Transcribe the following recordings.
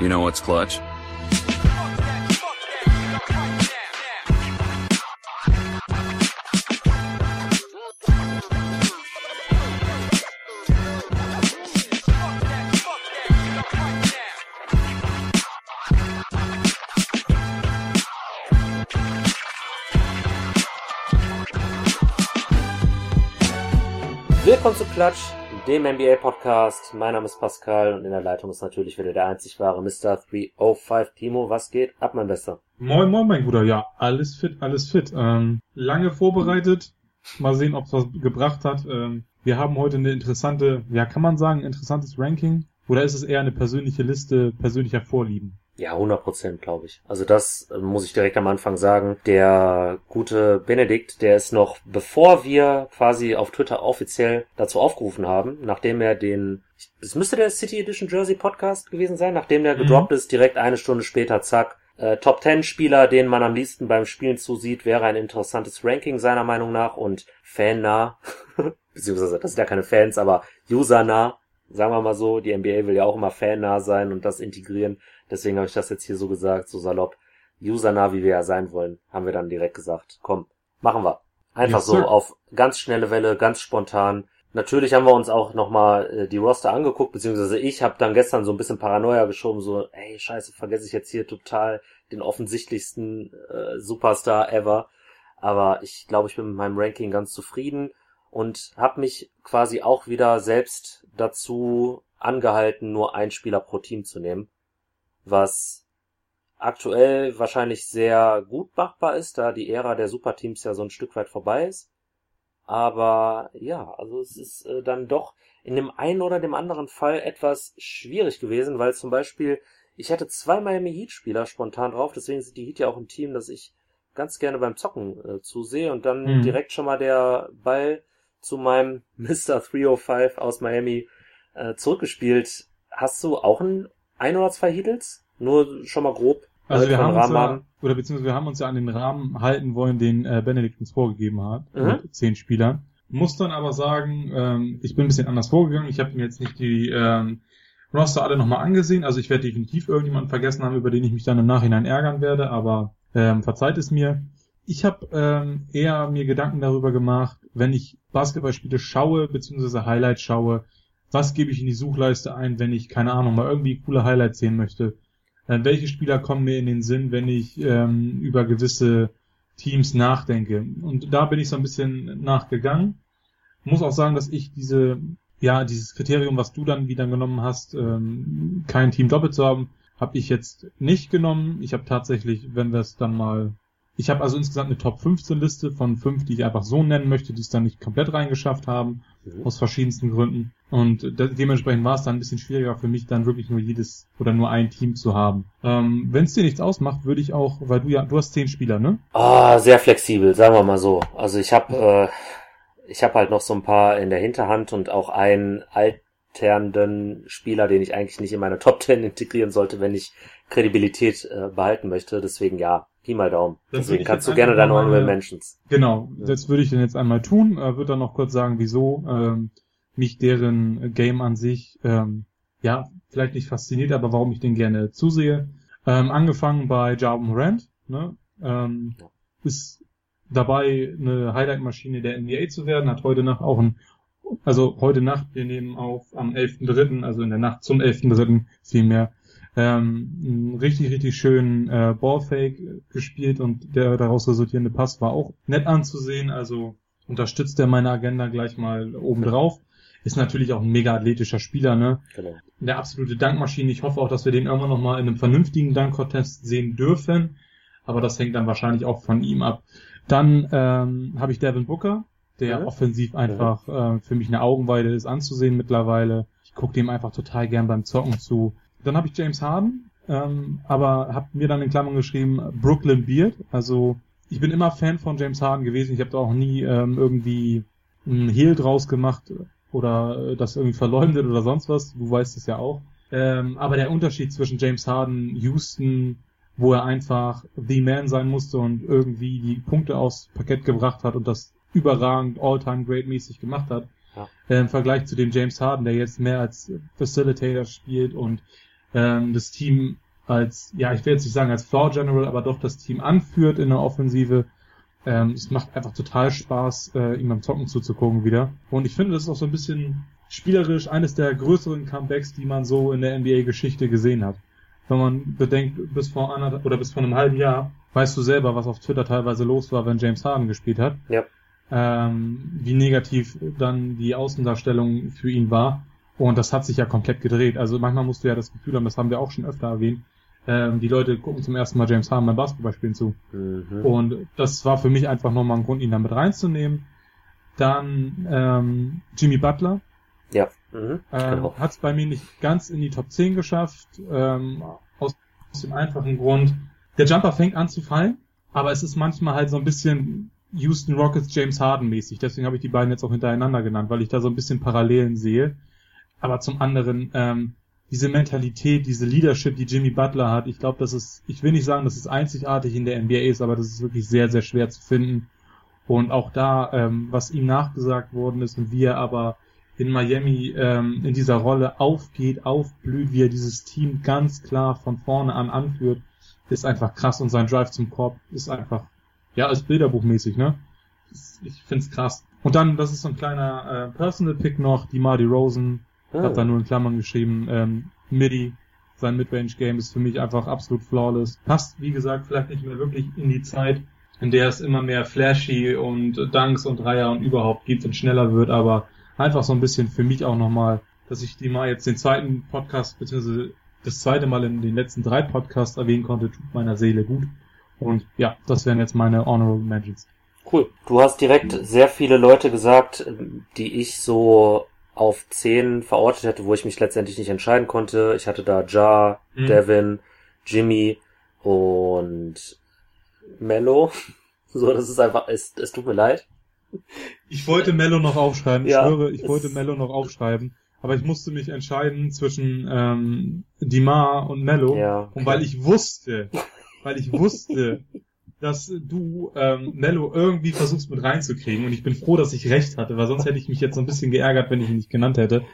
You know what's clutch? Willkommen zu Klatsch, dem NBA-Podcast. Mein Name ist Pascal und in der Leitung ist natürlich wieder der einzig wahre Mr. 305. Timo, was geht ab, mein Bester? Moin, moin, mein Bruder. Ja, alles fit, alles fit. Ähm, lange vorbereitet. Mal sehen, ob es was gebracht hat. Ähm, wir haben heute eine interessante, ja, kann man sagen, interessantes Ranking? Oder ist es eher eine persönliche Liste persönlicher Vorlieben? Ja, 100 Prozent, glaube ich. Also das äh, muss ich direkt am Anfang sagen. Der gute Benedikt, der ist noch, bevor wir quasi auf Twitter offiziell dazu aufgerufen haben, nachdem er den, es müsste der City Edition Jersey Podcast gewesen sein, nachdem der Mhm. gedroppt ist, direkt eine Stunde später, zack, äh, Top 10 Spieler, denen man am liebsten beim Spielen zusieht, wäre ein interessantes Ranking seiner Meinung nach und fannah, beziehungsweise das sind ja keine Fans, aber usernah, sagen wir mal so, die NBA will ja auch immer fannah sein und das integrieren. Deswegen habe ich das jetzt hier so gesagt, so salopp. Usernah, wie wir ja sein wollen, haben wir dann direkt gesagt. Komm, machen wir. Einfach Yes, so sir. auf ganz schnelle Welle, ganz spontan. Natürlich haben wir uns auch nochmal äh, die Roster angeguckt, beziehungsweise ich habe dann gestern so ein bisschen Paranoia geschoben, so, ey, scheiße, vergesse ich jetzt hier total den offensichtlichsten äh, Superstar ever. Aber ich glaube, ich bin mit meinem Ranking ganz zufrieden und habe mich quasi auch wieder selbst dazu angehalten, nur einen Spieler pro Team zu nehmen was aktuell wahrscheinlich sehr gut machbar ist, da die Ära der Superteams ja so ein Stück weit vorbei ist. Aber ja, also es ist äh, dann doch in dem einen oder dem anderen Fall etwas schwierig gewesen, weil zum Beispiel ich hatte zwei Miami Heat Spieler spontan drauf, deswegen sind die Heat ja auch ein Team, das ich ganz gerne beim Zocken äh, zusehe und dann Mhm. direkt schon mal der Ball zu meinem Mr. 305 aus Miami äh, zurückgespielt. Hast du auch ein ein oder zwei Heatles? Nur schon mal grob. Also damit wir haben uns Rahmen ja, haben. oder beziehungsweise wir haben uns ja an den Rahmen halten wollen, den äh, Benedikt uns vorgegeben hat, Mhm. mit zehn Spielern. Muss dann aber sagen, ähm, ich bin ein bisschen anders vorgegangen. Ich habe mir jetzt nicht die ähm, Roster alle nochmal angesehen. Also ich werde definitiv irgendjemanden vergessen haben, über den ich mich dann im Nachhinein ärgern werde, aber ähm, verzeiht es mir. Ich habe ähm, eher mir Gedanken darüber gemacht, wenn ich Basketballspiele schaue, beziehungsweise Highlights schaue, was gebe ich in die Suchleiste ein, wenn ich, keine Ahnung, mal irgendwie coole Highlights sehen möchte. Äh, welche Spieler kommen mir in den Sinn, wenn ich ähm, über gewisse Teams nachdenke? Und da bin ich so ein bisschen nachgegangen. Muss auch sagen, dass ich diese, ja, dieses Kriterium, was du dann wieder genommen hast, ähm, kein Team doppelt zu haben, habe ich jetzt nicht genommen. Ich habe tatsächlich, wenn wir es dann mal, ich habe also insgesamt eine Top 15 Liste von fünf, die ich einfach so nennen möchte, die es dann nicht komplett reingeschafft haben Mhm. aus verschiedensten Gründen. Und de dementsprechend war es dann ein bisschen schwieriger für mich, dann wirklich nur jedes oder nur ein Team zu haben. Ähm, Wenn es dir nichts ausmacht, würde ich auch, weil du ja, du hast zehn Spieler, ne? Ah, sehr flexibel, sagen wir mal so. Also ich habe äh, ich habe halt noch so ein paar in der Hinterhand und auch einen alternden Spieler, den ich eigentlich nicht in meine Top 10 integrieren sollte, wenn ich Kredibilität äh, behalten möchte. Deswegen ja, Pi mal Daumen. Dann Deswegen kannst du gerne deine Honorable Mentions. Genau, Ja. das würde ich dann jetzt einmal tun. Äh, würde dann noch kurz sagen, wieso ähm, mich deren Game an sich, ähm, ja, vielleicht nicht fasziniert, aber warum ich den gerne zusehe. Ähm, angefangen bei Jarvan Morant, ne? Ähm, Ja. ist dabei eine Highlight-Maschine der NBA zu werden, hat heute Nacht auch ein, also heute Nacht, wir nehmen auf am 11.3., also in der Nacht zum 11.3. vielmehr, ähm, einen richtig, richtig schönen äh, Ballfake gespielt und der daraus resultierende Pass war auch nett anzusehen, also unterstützt er meine Agenda gleich mal obendrauf. Ist natürlich auch ein mega athletischer Spieler, ne? Genau. Eine absolute Dankmaschine. Ich hoffe auch, dass wir den irgendwann nochmal in einem vernünftigen Dank-Contest sehen dürfen. Aber das hängt dann wahrscheinlich auch von ihm ab. Dann ähm, habe ich Devin Booker, der Mhm. offensiv einfach äh, für mich eine Augenweide ist anzusehen mittlerweile. Ich gucke dem einfach total gern beim Zocken zu. Dann habe ich James Harden, ähm, aber habe mir dann in Klammern geschrieben Brooklyn Beard. Also ich bin immer Fan von James Harden gewesen. Ich habe da auch nie ähm, irgendwie einen Hehl draus gemacht oder äh, das irgendwie verleumdet oder sonst was. Du weißt es ja auch. Ähm, aber der Unterschied zwischen James Harden, Houston, wo er einfach the man sein musste und irgendwie die Punkte aufs Parkett gebracht hat und das überragend all-time great mäßig gemacht hat, Ja. äh, im Vergleich zu dem James Harden, der jetzt mehr als Facilitator spielt und ähm, das Team als, ja, ich will jetzt nicht sagen als Floor General, aber doch das Team anführt in der Offensive. Ähm, es macht einfach total Spaß, äh, ihm beim Zocken zuzugucken wieder. Und ich finde, das ist auch so ein bisschen spielerisch eines der größeren Comebacks, die man so in der NBA-Geschichte gesehen hat. Wenn man bedenkt, bis vor einer oder bis vor einem halben Jahr, weißt du selber, was auf Twitter teilweise los war, wenn James Harden gespielt hat. Ja. Ähm, wie negativ dann die Außendarstellung für ihn war. Und das hat sich ja komplett gedreht. Also manchmal musst du ja das Gefühl haben, das haben wir auch schon öfter erwähnt, ähm, die Leute gucken zum ersten Mal James Harden beim Basketballspielen zu. Mhm. Und das war für mich einfach nochmal ein Grund, ihn damit reinzunehmen. Dann ähm, Jimmy Butler Ja. Mhm. ähm, Genau. hat es bei mir nicht ganz in die Top 10 geschafft, ähm, aus, aus dem einfachen Grund, der Jumper fängt an zu fallen, aber es ist manchmal halt so ein bisschen Houston Rockets James Harden mäßig. Deswegen habe ich die beiden jetzt auch hintereinander genannt, weil ich da so ein bisschen Parallelen sehe. Aber zum anderen, ähm, diese Mentalität, diese Leadership, die Jimmy Butler hat, ich glaube, das ist, ich will nicht sagen, dass es einzigartig in der NBA ist, aber das ist wirklich sehr, sehr schwer zu finden. Und auch da, ähm, was ihm nachgesagt worden ist und wie er aber in Miami ähm, in dieser Rolle aufgeht, aufblüht, wie er dieses Team ganz klar von vorne an anführt, ist einfach krass und sein Drive zum Korb ist einfach, ja, ist bilderbuchmäßig, ne? Ich find's krass. Und dann, das ist so ein kleiner äh, Personal Pick noch, die Marty Rosen, Ah. hat da nur in Klammern geschrieben, ähm, Midi, sein Midrange-Game ist für mich einfach absolut flawless. Passt, wie gesagt, vielleicht nicht mehr wirklich in die Zeit, in der es immer mehr flashy und Dunks und Dreier und überhaupt gibt und schneller wird, aber einfach so ein bisschen für mich auch nochmal, dass ich die mal jetzt den zweiten Podcast, beziehungsweise das zweite Mal in den letzten drei Podcasts erwähnen konnte, tut meiner Seele gut. Und ja, das wären jetzt meine Honorable Mentions. Cool. Du hast direkt sehr viele Leute gesagt, die ich so auf 10 verortet hätte, wo ich mich letztendlich nicht entscheiden konnte. Ich hatte da Ja, Mhm. Devin, Jimmy und Mello. So, das ist einfach, es, es tut mir leid. Ich wollte Mello noch aufschreiben, ich Ja, schwöre, ich es- wollte Mello noch aufschreiben, aber ich musste mich entscheiden zwischen ähm, Dimar und Mello. Ja. Und weil ich wusste, weil ich wusste, dass du ähm, Mello irgendwie versuchst mit reinzukriegen und ich bin froh, dass ich recht hatte, weil sonst hätte ich mich jetzt so ein bisschen geärgert, wenn ich ihn nicht genannt hätte,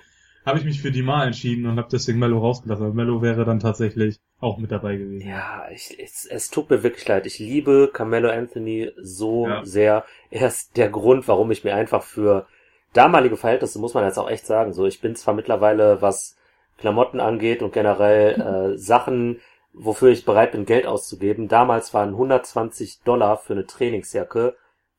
habe ich mich für Dimar entschieden und habe deswegen Mello rausgelassen. Aber Mello wäre dann tatsächlich auch mit dabei gewesen. Ja, ich, es, es tut mir wirklich leid. Ich liebe Carmelo Anthony so Ja. sehr. Er ist der Grund, warum ich mir einfach für damalige Verhältnisse, muss man jetzt auch echt sagen, so ich bin zwar mittlerweile, was Klamotten angeht und generell äh, Sachen, wofür ich bereit bin, Geld auszugeben. Damals waren 120 Dollar für eine Trainingsjacke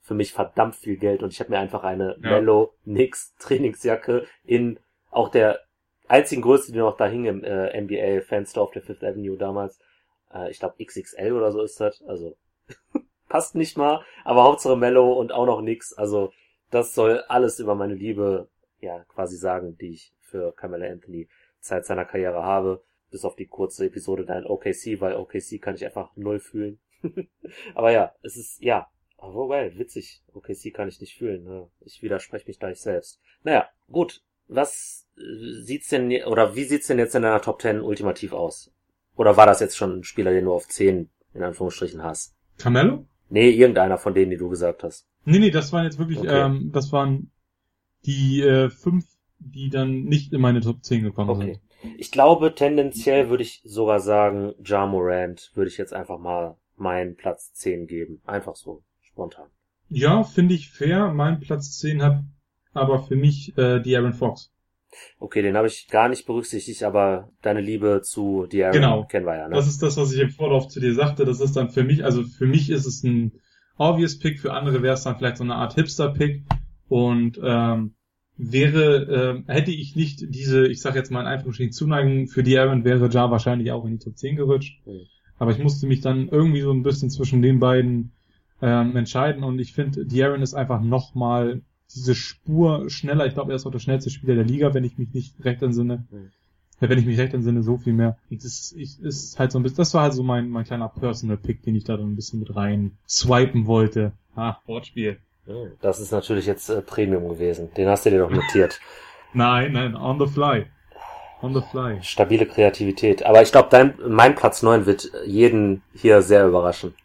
für mich verdammt viel Geld und ich habe mir einfach eine Ja. Mellow Nix Trainingsjacke in auch der einzigen Größe, die noch da hing im äh, NBA Fanstore auf der Fifth Avenue damals. Äh, ich glaube XXL oder so ist das. Also passt nicht mal, aber Hauptsache Mellow und auch noch nix. Also das soll alles über meine Liebe ja quasi sagen, die ich für Carmelo Anthony Zeit seiner Karriere habe. Bis auf die kurze Episode da in OKC, weil OKC kann ich einfach null fühlen. aber ja, es ist, ja, oh well, witzig. OKC kann ich nicht fühlen. Ne? Ich widerspreche mich gleich selbst. Naja, gut. Was äh, sieht's denn, oder wie sieht's denn jetzt in deiner Top 10 ultimativ aus? Oder war das jetzt schon ein Spieler, den du auf 10 in Anführungsstrichen hast? Carmelo? Nee, irgendeiner von denen, die du gesagt hast. Nee, nee, das waren jetzt wirklich, Okay. ähm, das waren die äh, fünf, die dann nicht in meine Top 10 gekommen Okay. sind. Ich glaube, tendenziell würde ich sogar sagen, Ja Morant würde ich jetzt einfach mal meinen Platz 10 geben. Einfach so, spontan. Ja, finde ich fair. Mein Platz 10 hat aber für mich äh, die Aaron Fox. Okay, den habe ich gar nicht berücksichtigt, aber deine Liebe zu De'Aaron Genau. kennen wir ja, ne? Das ist das, was ich im Vorlauf zu dir sagte. Das ist dann für mich, also für mich ist es ein obvious Pick, für andere wäre es dann vielleicht so eine Art Hipster-Pick. Und ähm, wäre, ähm, hätte ich nicht diese, ich sag jetzt mal in Anführungsstrichen Zuneigung für die Aaron, wäre Ja wahrscheinlich auch in die Top 10 gerutscht. Mhm. Aber ich musste mich dann irgendwie so ein bisschen zwischen den beiden ähm, entscheiden und ich finde, De'Aaron ist einfach nochmal diese Spur schneller. Ich glaube, er ist auch der schnellste Spieler der Liga, wenn ich mich nicht recht entsinne. Mhm. Ja, wenn ich mich recht entsinne, so viel mehr. Es ist, ich, ist halt so ein bisschen, das war halt so mein, mein kleiner Personal Pick, den ich da dann ein bisschen mit rein swipen wollte. Ah, Wortspiel. Hm, Das ist natürlich jetzt äh, Premium gewesen. Den hast du dir doch notiert. Nein, nein, on the fly. On the fly. Stabile Kreativität. Aber ich glaube, dein, mein Platz 9 wird jeden hier sehr überraschen.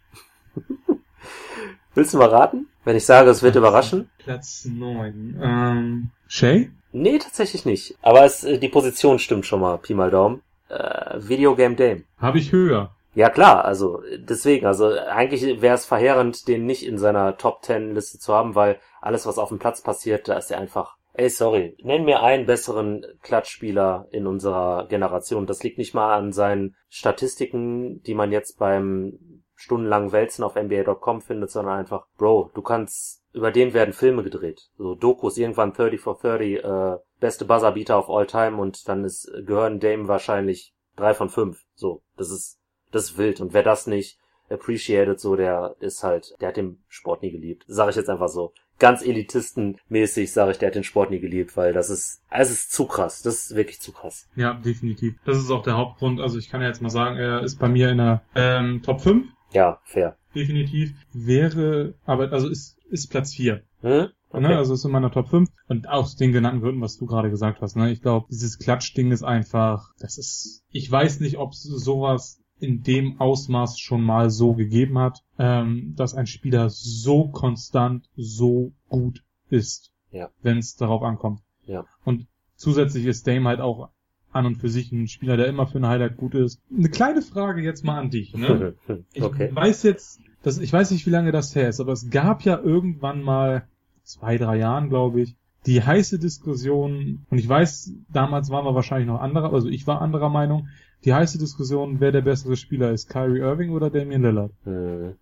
Willst du mal raten? Wenn ich sage, es wird überraschen? Platz 9. Ähm, Shay? Nee, tatsächlich nicht. Aber es, äh, die Position stimmt schon mal, Pi mal Daumen. äh, Videogame Dame. Habe ich höher. Ja klar, also deswegen, also eigentlich wäre es verheerend, den nicht in seiner Top Ten Liste zu haben, weil alles, was auf dem Platz passiert, da ist er einfach. Ey, sorry, nenn mir einen besseren Klatschspieler in unserer Generation. Das liegt nicht mal an seinen Statistiken, die man jetzt beim stundenlangen Wälzen auf NBA.com findet, sondern einfach, Bro, du kannst, über den werden Filme gedreht. So Dokus, irgendwann 30 for 30, äh, beste Buzzerbeater of all time und dann ist, gehören Dame wahrscheinlich drei von fünf. So, das ist, das ist wild. Und wer das nicht appreciated, so, der ist halt, der hat den Sport nie geliebt. Sag ich jetzt einfach so. Ganz elitistenmäßig sage ich, der hat den Sport nie geliebt, weil das ist, es ist zu krass. Das ist wirklich zu krass. Ja, definitiv. Das ist auch der Hauptgrund. Also ich kann ja jetzt mal sagen, er ist bei mir in der ähm, Top 5. Ja, fair. Definitiv. Wäre, aber also ist, ist Platz 4. Hm? Okay. Ne? Also ist in meiner Top 5. Und aus den genannten Gründen, was du gerade gesagt hast. Ne? Ich glaube, dieses Klatschding ist einfach, das ist, ich weiß nicht, ob sowas in dem Ausmaß schon mal so gegeben hat, ähm, dass ein Spieler so konstant, so gut ist, Ja. wenn es darauf ankommt. Ja. Und zusätzlich ist Dame halt auch an und für sich ein Spieler, der immer für ein Highlight gut ist. Eine kleine Frage jetzt mal an dich. Ne? Ich okay. weiß jetzt, dass, ich weiß nicht, wie lange das her ist, aber es gab ja irgendwann mal, zwei, drei Jahren, glaube ich, die heiße Diskussion, und ich weiß, damals waren wir wahrscheinlich noch anderer, also ich war anderer Meinung, die heiße Diskussion, wer der bessere Spieler ist, Kyrie Irving oder Damian Lillard. Hm.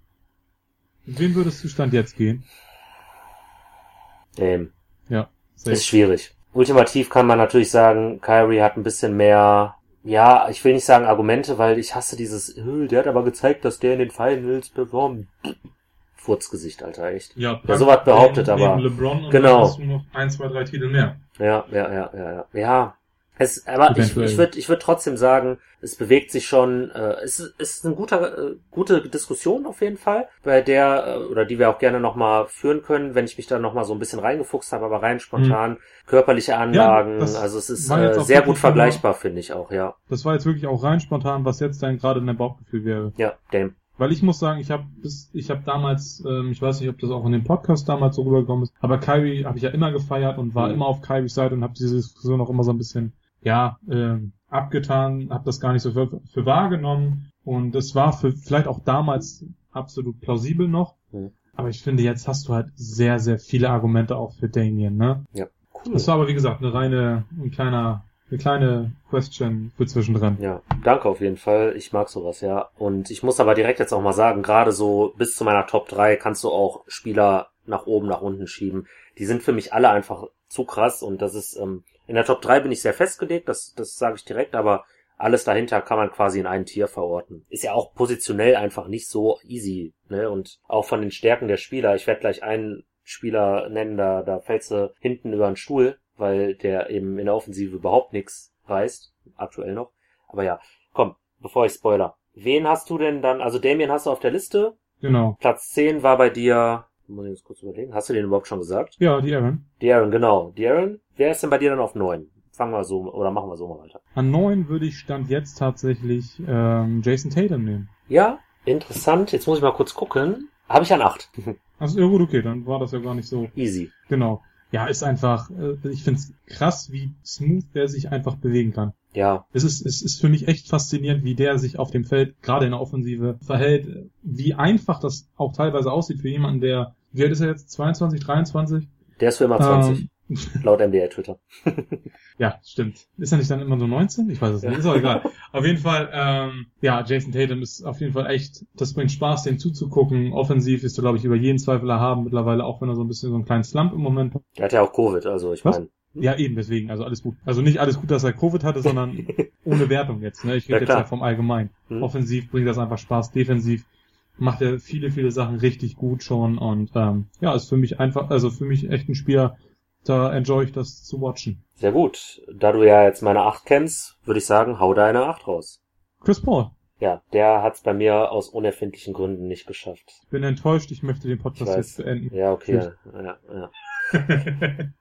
Mit wem würdest du Stand jetzt gehen? Dame. Ja, safe. Ist schwierig. Ultimativ kann man natürlich sagen, Kyrie hat ein bisschen mehr, ja, ich will nicht sagen Argumente, weil ich hasse dieses, "Äh, der hat aber gezeigt, dass der in den Finals performt. Furzgesicht, Alter, echt. Ja, Ja, sowas behauptet, neben, aber- Neben LeBron und genau. dann hast du noch ein, zwei, drei Titel mehr. Ja, ja, ja, ja, ja. Ja. Es, aber ich, Eventuell. ich würde ich würd trotzdem sagen, es bewegt sich schon, äh, es ist, es ist eine gute, äh, gute Diskussion auf jeden Fall, bei der, äh, oder die wir auch gerne nochmal führen können, wenn ich mich da nochmal so ein bisschen reingefuchst habe, aber rein spontan, körperliche Anlagen, das also es ist äh, sehr gut vergleichbar, finde ich auch, ja. Das war jetzt wirklich auch rein spontan, was jetzt dein gerade dein Bauchgefühl wäre. Ja, Dame. Weil ich muss sagen, ich habe bis ich habe damals, ähm, ich weiß nicht, ob das auch in dem Podcast damals so rübergekommen ist, aber Kyrie habe ich ja immer gefeiert und war Mhm. immer auf Kyries Seite und habe diese Diskussion auch immer so ein bisschen, ja, ähm, abgetan, habe das gar nicht so für, für wahrgenommen und es war für vielleicht auch damals absolut plausibel noch. Mhm. Aber ich finde, jetzt hast du halt sehr, sehr viele Argumente auch für Damien, ne? Cool. Das war aber wie gesagt eine reine, ein kleiner, eine kleine Question für zwischendrin. Ja, danke auf jeden Fall. Ich mag sowas, ja. Und ich muss aber direkt jetzt auch mal sagen, gerade so bis zu meiner Top 3 kannst du auch Spieler nach oben, nach unten schieben. Die sind für mich alle einfach zu krass und das ist, ähm, in der Top 3 bin ich sehr festgelegt, das, das sage ich direkt, aber alles dahinter kann man quasi in ein Tier verorten. Ist ja auch positionell einfach nicht so easy, ne? Und auch von den Stärken der Spieler. Ich werde gleich einen Spieler nennen, da, da fällst du hinten über den Stuhl, weil der eben in der Offensive überhaupt nichts reißt. Aktuell noch. Aber ja, komm, bevor ich spoiler. Wen hast du denn dann, also Damien hast du auf der Liste. Genau. Platz 10 war bei dir, muss ich jetzt kurz überlegen, hast du den überhaupt schon gesagt? Ja, die Aaron. Die Aaron, genau. Die Aaron, wer ist denn bei dir dann auf 9? Fangen wir so, oder machen wir so mal weiter. An neun würde ich Stand jetzt tatsächlich ähm, Jason Tatum nehmen. Ja, interessant. Jetzt muss ich mal kurz gucken. Habe ich an 8. Also ja gut, okay, dann war das ja gar nicht so. Easy. Genau. Ja, ist einfach, äh, ich find's krass, wie smooth der sich einfach bewegen kann. Ja, Es ist, es ist für mich echt faszinierend, wie der sich auf dem Feld, gerade in der Offensive, verhält. Wie einfach das auch teilweise aussieht für jemanden, der, wie alt ist er jetzt? 22, 23? der ist für immer 20, Ähm, laut NBA Twitter. Ja, stimmt. Ist er nicht dann immer nur 19? Ich weiß es Ja. nicht. Ist auch egal. auf jeden Fall, ähm, ja, Jason Tatum ist auf jeden Fall echt, das bringt Spaß, dem zuzugucken. Offensiv ist er, glaube ich, über jeden Zweifel erhaben mittlerweile, auch wenn er so ein bisschen so einen kleinen Slump im Moment hat. Der hat ja auch Covid, also ich meine. Ja, eben, deswegen, also alles gut. Also nicht alles gut, dass er Covid hatte, sondern ohne Wertung jetzt. Ne? Ich Ja, rede jetzt klar. ja vom Allgemeinen. Hm. Offensiv bringt das einfach Spaß, defensiv macht er viele, viele Sachen richtig gut schon und ähm, ja, ist für mich einfach, also für mich echt ein Spieler, da enjoy ich das zu watchen. Sehr gut. Da du ja jetzt meine 8 kennst, würde ich sagen, hau deine 8 raus. Chris Paul. Ja, der hat es bei mir aus unerfindlichen Gründen nicht geschafft. Bin enttäuscht, ich möchte den Ich Podcast jetzt beenden. Ja, okay. Ja, ja.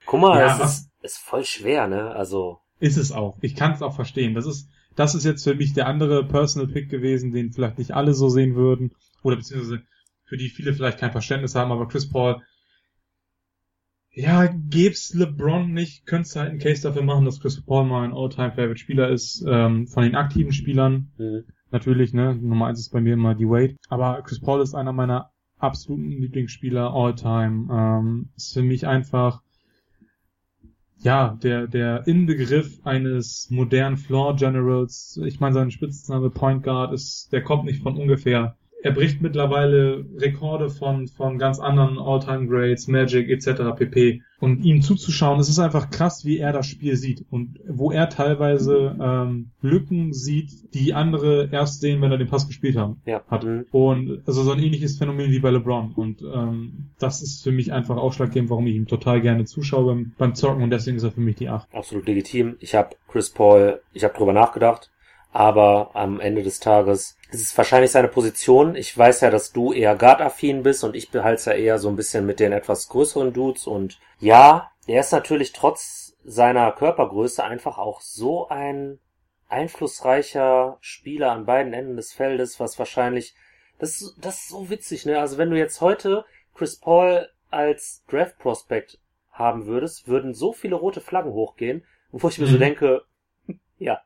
Guck mal, Ja, es ist, ist voll schwer, ne? Also, Ist es auch. Ich kann es auch verstehen. Das ist, das ist jetzt für mich der andere Personal Pick gewesen, den vielleicht nicht alle so sehen würden. Oder beziehungsweise für die viele vielleicht kein Verständnis haben, aber Chris Paul ja, gäb's LeBron nicht, könntest du halt einen Case dafür machen, dass Chris Paul mal ein All-Time-Favorite-Spieler ist, ähm, von den aktiven Spielern. Mhm. Natürlich, ne, Nummer eins ist bei mir immer die Wade. Aber Chris Paul ist einer meiner absoluten Lieblingsspieler all-time. Ähm, ist für mich einfach, ja, der, der Inbegriff eines modernen Floor Generals. Ich meine, sein Spitzname Point Guard ist, der kommt nicht von ungefähr er bricht mittlerweile Rekorde von, von ganz anderen All-Time-Grades, Magic etc. pp. Und ihm zuzuschauen, es ist einfach krass, wie er das Spiel sieht und wo er teilweise ähm, Lücken sieht, die andere erst sehen, wenn er den Pass gespielt haben, ja. hat. Mhm. Und also so ein ähnliches Phänomen wie bei LeBron. Und ähm, das ist für mich einfach ausschlaggebend, warum ich ihm total gerne zuschaue beim, beim Zocken und deswegen ist er für mich die 8. Absolut legitim. Ich habe Chris Paul, ich habe drüber nachgedacht aber am Ende des Tages ist es wahrscheinlich seine Position. Ich weiß ja, dass du eher Guard-affin bist und ich behalte es ja eher so ein bisschen mit den etwas größeren Dudes und ja, er ist natürlich trotz seiner Körpergröße einfach auch so ein einflussreicher Spieler an beiden Enden des Feldes, was wahrscheinlich, das, das ist so witzig, ne? Also wenn du jetzt heute Chris Paul als Draft Prospect haben würdest, würden so viele rote Flaggen hochgehen, wo ich mir mhm. so denke, ja,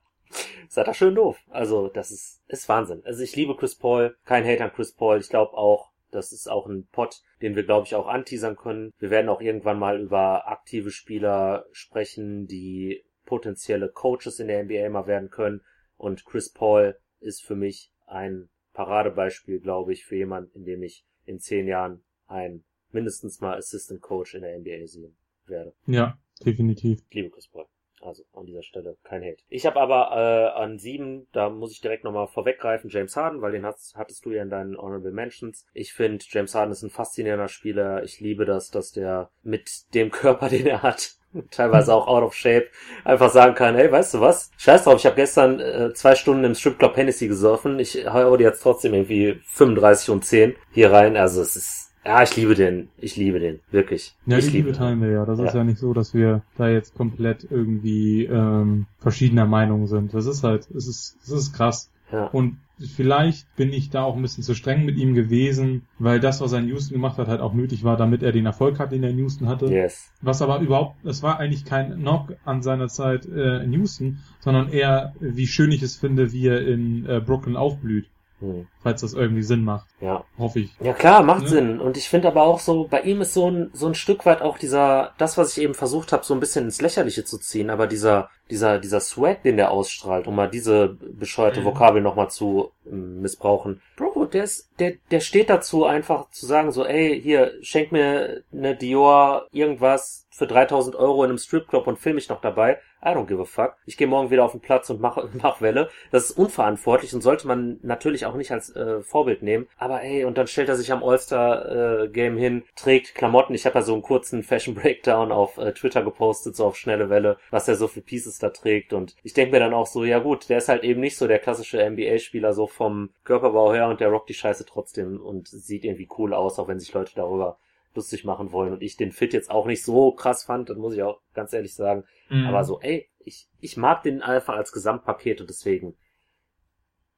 Seid da schön doof. Also, das ist, ist Wahnsinn. Also, ich liebe Chris Paul. Kein Hate an Chris Paul. Ich glaube auch, das ist auch ein Pot, den wir, glaube ich, auch anteasern können. Wir werden auch irgendwann mal über aktive Spieler sprechen, die potenzielle Coaches in der NBA mal werden können. Und Chris Paul ist für mich ein Paradebeispiel, glaube ich, für jemanden, in dem ich in zehn Jahren ein mindestens mal Assistant Coach in der NBA sehen werde. Ja, definitiv. Liebe Chris Paul. Also an dieser Stelle kein Hate. Ich habe aber äh, an sieben, da muss ich direkt nochmal vorweggreifen, James Harden, weil den hast, hattest du ja in deinen Honorable Mentions. Ich finde, James Harden ist ein faszinierender Spieler. Ich liebe das, dass der mit dem Körper, den er hat, teilweise auch out of shape, einfach sagen kann, hey, weißt du was? Scheiß drauf, ich habe gestern äh, zwei Stunden im Stripclub Hennessy gesoffen. Ich hau dir jetzt trotzdem irgendwie 35 und 10 hier rein. Also es ist ja, ich liebe den. Ich liebe den. Wirklich. Ja, ich Liebe teilen wir ja. Das ja. ist ja nicht so, dass wir da jetzt komplett irgendwie ähm, verschiedener Meinung sind. Das ist halt, es ist, es ist krass. Ja. Und vielleicht bin ich da auch ein bisschen zu streng mit ihm gewesen, weil das, was er in Houston gemacht hat, halt auch nötig war, damit er den Erfolg hat, den er in Houston hatte. Yes. Was aber überhaupt, es war eigentlich kein Knock an seiner Zeit äh, in Houston, sondern eher, wie schön ich es finde, wie er in äh, Brooklyn aufblüht. Hm. Falls das irgendwie Sinn macht. Ja. Hoffe ich. Ja klar, macht ne? Sinn. Und ich finde aber auch so, bei ihm ist so ein, so ein Stück weit auch dieser, das, was ich eben versucht habe, so ein bisschen ins Lächerliche zu ziehen, aber dieser, dieser, dieser Swag, den der ausstrahlt, um mal diese bescheuerte mhm. Vokabel nochmal zu ähm, missbrauchen. Bro, der ist, der, der steht dazu, einfach zu sagen so, ey, hier, schenk mir eine Dior irgendwas für 3000 Euro in einem Stripclub und film mich noch dabei. I don't give a fuck. Ich gehe morgen wieder auf den Platz und mach, mach Welle. Das ist unverantwortlich und sollte man natürlich auch nicht als äh, Vorbild nehmen. Aber ey, und dann stellt er sich am All-Star-Game äh, hin, trägt Klamotten. Ich habe ja so einen kurzen Fashion-Breakdown auf äh, Twitter gepostet, so auf schnelle Welle, was er so für Pieces da trägt. Und ich denke mir dann auch so, ja gut, der ist halt eben nicht so der klassische NBA-Spieler, so vom Körperbau her und der rockt die Scheiße trotzdem und sieht irgendwie cool aus, auch wenn sich Leute darüber lustig machen wollen und ich den Fit jetzt auch nicht so krass fand, das muss ich auch ganz ehrlich sagen. Mhm. Aber so, ey, ich, ich mag den einfach als Gesamtpaket und deswegen,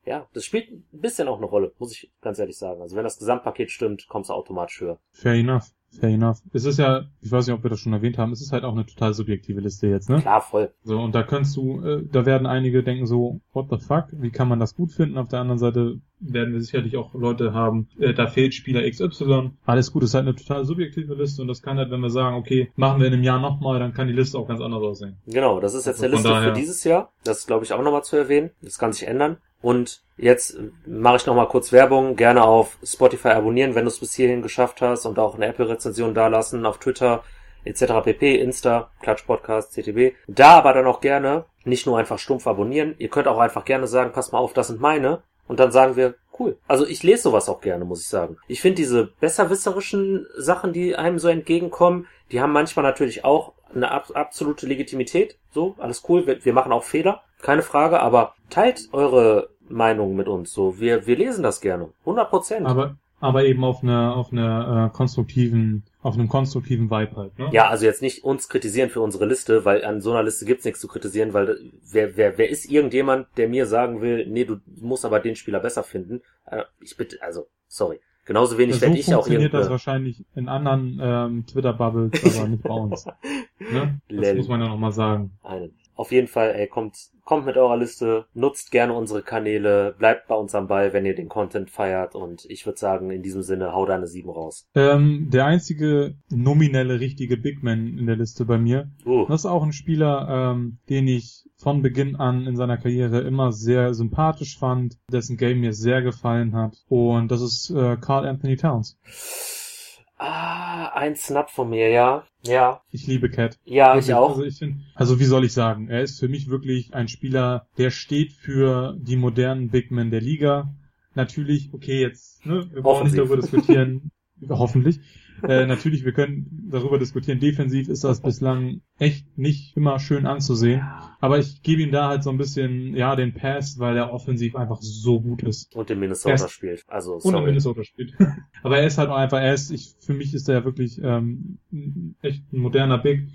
ja, das spielt ein bisschen auch eine Rolle, muss ich ganz ehrlich sagen. Also wenn das Gesamtpaket stimmt, kommst du automatisch höher. Fair enough. Fair enough. Es ist ja, ich weiß nicht, ob wir das schon erwähnt haben, es ist halt auch eine total subjektive Liste jetzt, ne? Klar, voll. So, und da kannst du, äh, da werden einige denken so, what the fuck, wie kann man das gut finden? Auf der anderen Seite werden wir sicherlich auch Leute haben, äh, da fehlt Spieler XY. Alles gut, es ist halt eine total subjektive Liste und das kann halt, wenn wir sagen, okay, machen wir in einem Jahr nochmal, dann kann die Liste auch ganz anders aussehen. Genau, das ist jetzt also der Liste daher... für dieses Jahr. Das ist, glaube ich, auch nochmal zu erwähnen. Das kann sich ändern. Und jetzt mache ich nochmal kurz Werbung. Gerne auf Spotify abonnieren, wenn du es bis hierhin geschafft hast und auch eine Apple-Rezension dalassen, auf Twitter etc. pp, Insta, Klatsch Podcast, CTB. Da aber dann auch gerne nicht nur einfach stumpf abonnieren. Ihr könnt auch einfach gerne sagen, pass mal auf, das sind meine. Und dann sagen wir, cool. Also ich lese sowas auch gerne, muss ich sagen. Ich finde diese besserwisserischen Sachen, die einem so entgegenkommen, die haben manchmal natürlich auch eine ab absolute Legitimität. So, alles cool, wir machen auch Fehler, keine Frage, aber teilt eure Meinung mit uns. So, wir, wir lesen das gerne. 100 Prozent. Aber, aber eben auf einer, auf einer äh, konstruktiven, auf einem konstruktiven Vibe halt, ne? Ja, also jetzt nicht uns kritisieren für unsere Liste, weil an so einer Liste gibt's nichts zu kritisieren, weil wer, wer, wer ist irgendjemand, der mir sagen will, nee, du musst aber den Spieler besser finden? Äh, ich bitte, also, sorry. Genauso wenig so werde ich auch funktioniert das wahrscheinlich in anderen ähm, Twitter-Bubbles, aber nicht bei uns. Ne? Das Lel. muss man ja nochmal sagen. einen. Auf jeden Fall, ey, kommt, kommt mit eurer Liste, nutzt gerne unsere Kanäle, bleibt bei uns am Ball, wenn ihr den Content feiert und ich würde sagen, in diesem Sinne, hau deine sieben raus. Ähm, der einzige nominelle richtige Big Man in der Liste bei mir. Uh, Das ist auch ein Spieler, ähm, den ich von Beginn an in seiner Karriere immer sehr sympathisch fand, dessen Game mir sehr gefallen hat. Und das ist äh, Carl Anthony Towns. Ah, ein Snap von mir, ja. Ja, Ich liebe Cat. ja, ich Wirklich. auch. Also ich finde, also wie soll ich sagen, er ist für mich wirklich ein Spieler, der steht für die modernen Big Men der Liga. Natürlich, okay, jetzt, ne, wir brauchen nicht darüber diskutieren, hoffentlich. Äh, natürlich, wir können darüber diskutieren. Defensiv ist das bislang echt nicht immer schön anzusehen. Aber ich gebe ihm da halt so ein bisschen, ja, den Pass, weil er offensiv einfach so gut ist. Und in Minnesota ist- spielt. Also, Und in sorry. Minnesota spielt. Aber er ist halt auch einfach, er ist, ich, für mich ist er wirklich ähm, echt ein moderner Big,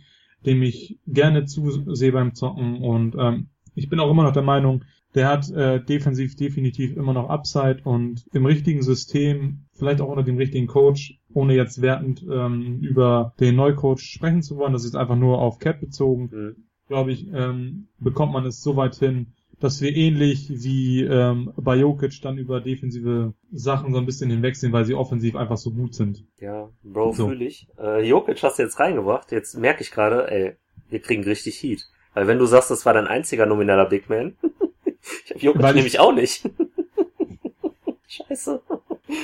dem ich gerne zusehe beim Zocken und ähm, ich bin auch immer noch der Meinung, der hat äh, defensiv definitiv immer noch Upside und im richtigen System, vielleicht auch unter dem richtigen Coach, ohne jetzt wertend ähm, über den Neucoach sprechen zu wollen, das ist einfach nur auf Cat bezogen, Hm. glaube ich, ähm, bekommt man es so weit hin, dass wir ähnlich wie ähm, bei Jokic dann über defensive Sachen so ein bisschen hinwegsehen, weil sie offensiv einfach so gut sind. Ja, Bro, So. fühl ich. Äh, Jokic hast du jetzt reingebracht. Jetzt merke ich gerade, ey, wir kriegen richtig Heat. Weil wenn du sagst, das war dein einziger nomineller Big Man, ich hab Jokic Weil ich- nämlich auch nicht. Scheiße.